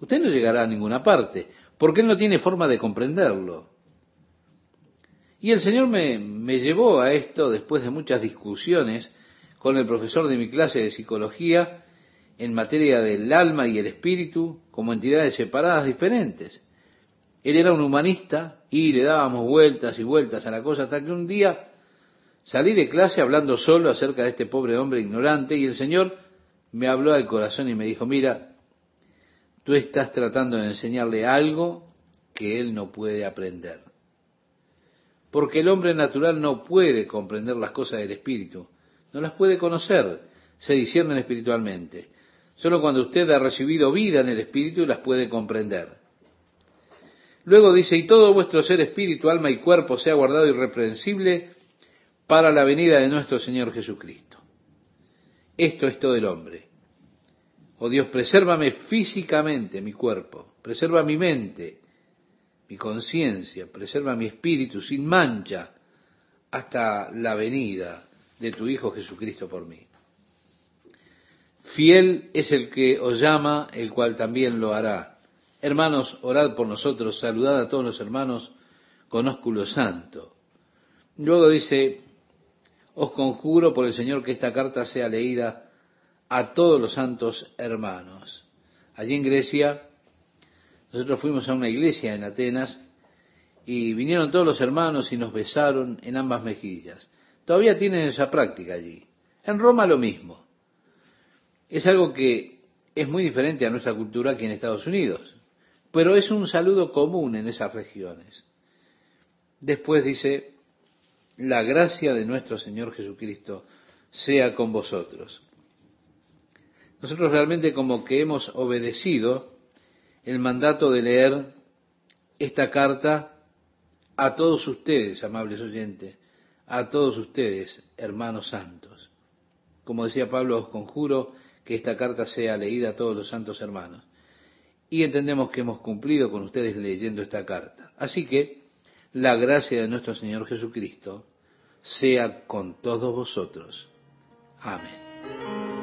Usted no llegará a ninguna parte porque él no tiene forma de comprenderlo. Y el Señor me, me llevó a esto después de muchas discusiones con el profesor de mi clase de psicología en materia del alma y el espíritu como entidades separadas diferentes. Él era un humanista y le dábamos vueltas y vueltas a la cosa hasta que un día salí de clase hablando solo acerca de este pobre hombre ignorante y el Señor me habló al corazón y me dijo, mira, tú estás tratando de enseñarle algo que él no puede aprender porque el hombre natural no puede comprender las cosas del Espíritu, no las puede conocer, se disciernen espiritualmente. Solo cuando usted ha recibido vida en el Espíritu las puede comprender. Luego dice, y todo vuestro ser espíritu, alma y cuerpo sea guardado irreprensible para la venida de nuestro Señor Jesucristo. Esto es todo el hombre. Oh Dios, presérvame físicamente mi cuerpo, preserva mi mente, mi conciencia, preserva mi espíritu sin mancha hasta la venida de tu Hijo Jesucristo por mí. Fiel es el que os llama, el cual también lo hará. Hermanos, orad por nosotros, saludad a todos los hermanos con ósculo santo. Luego dice, os conjuro por el Señor que esta carta sea leída a todos los santos hermanos. Allí en Grecia nosotros fuimos a una iglesia en Atenas y vinieron todos los hermanos y nos besaron en ambas mejillas. Todavía tienen esa práctica allí. En Roma lo mismo. Es algo que es muy diferente a nuestra cultura aquí en Estados Unidos, pero es un saludo común en esas regiones. Después dice, la gracia de nuestro Señor Jesucristo sea con vosotros. Nosotros realmente como que hemos obedecido el mandato de leer esta carta a todos ustedes, amables oyentes, a todos ustedes, hermanos santos. Como decía Pablo, os conjuro que esta carta sea leída a todos los santos hermanos. Y entendemos que hemos cumplido con ustedes leyendo esta carta. Así que la gracia de nuestro Señor Jesucristo sea con todos vosotros. Amén.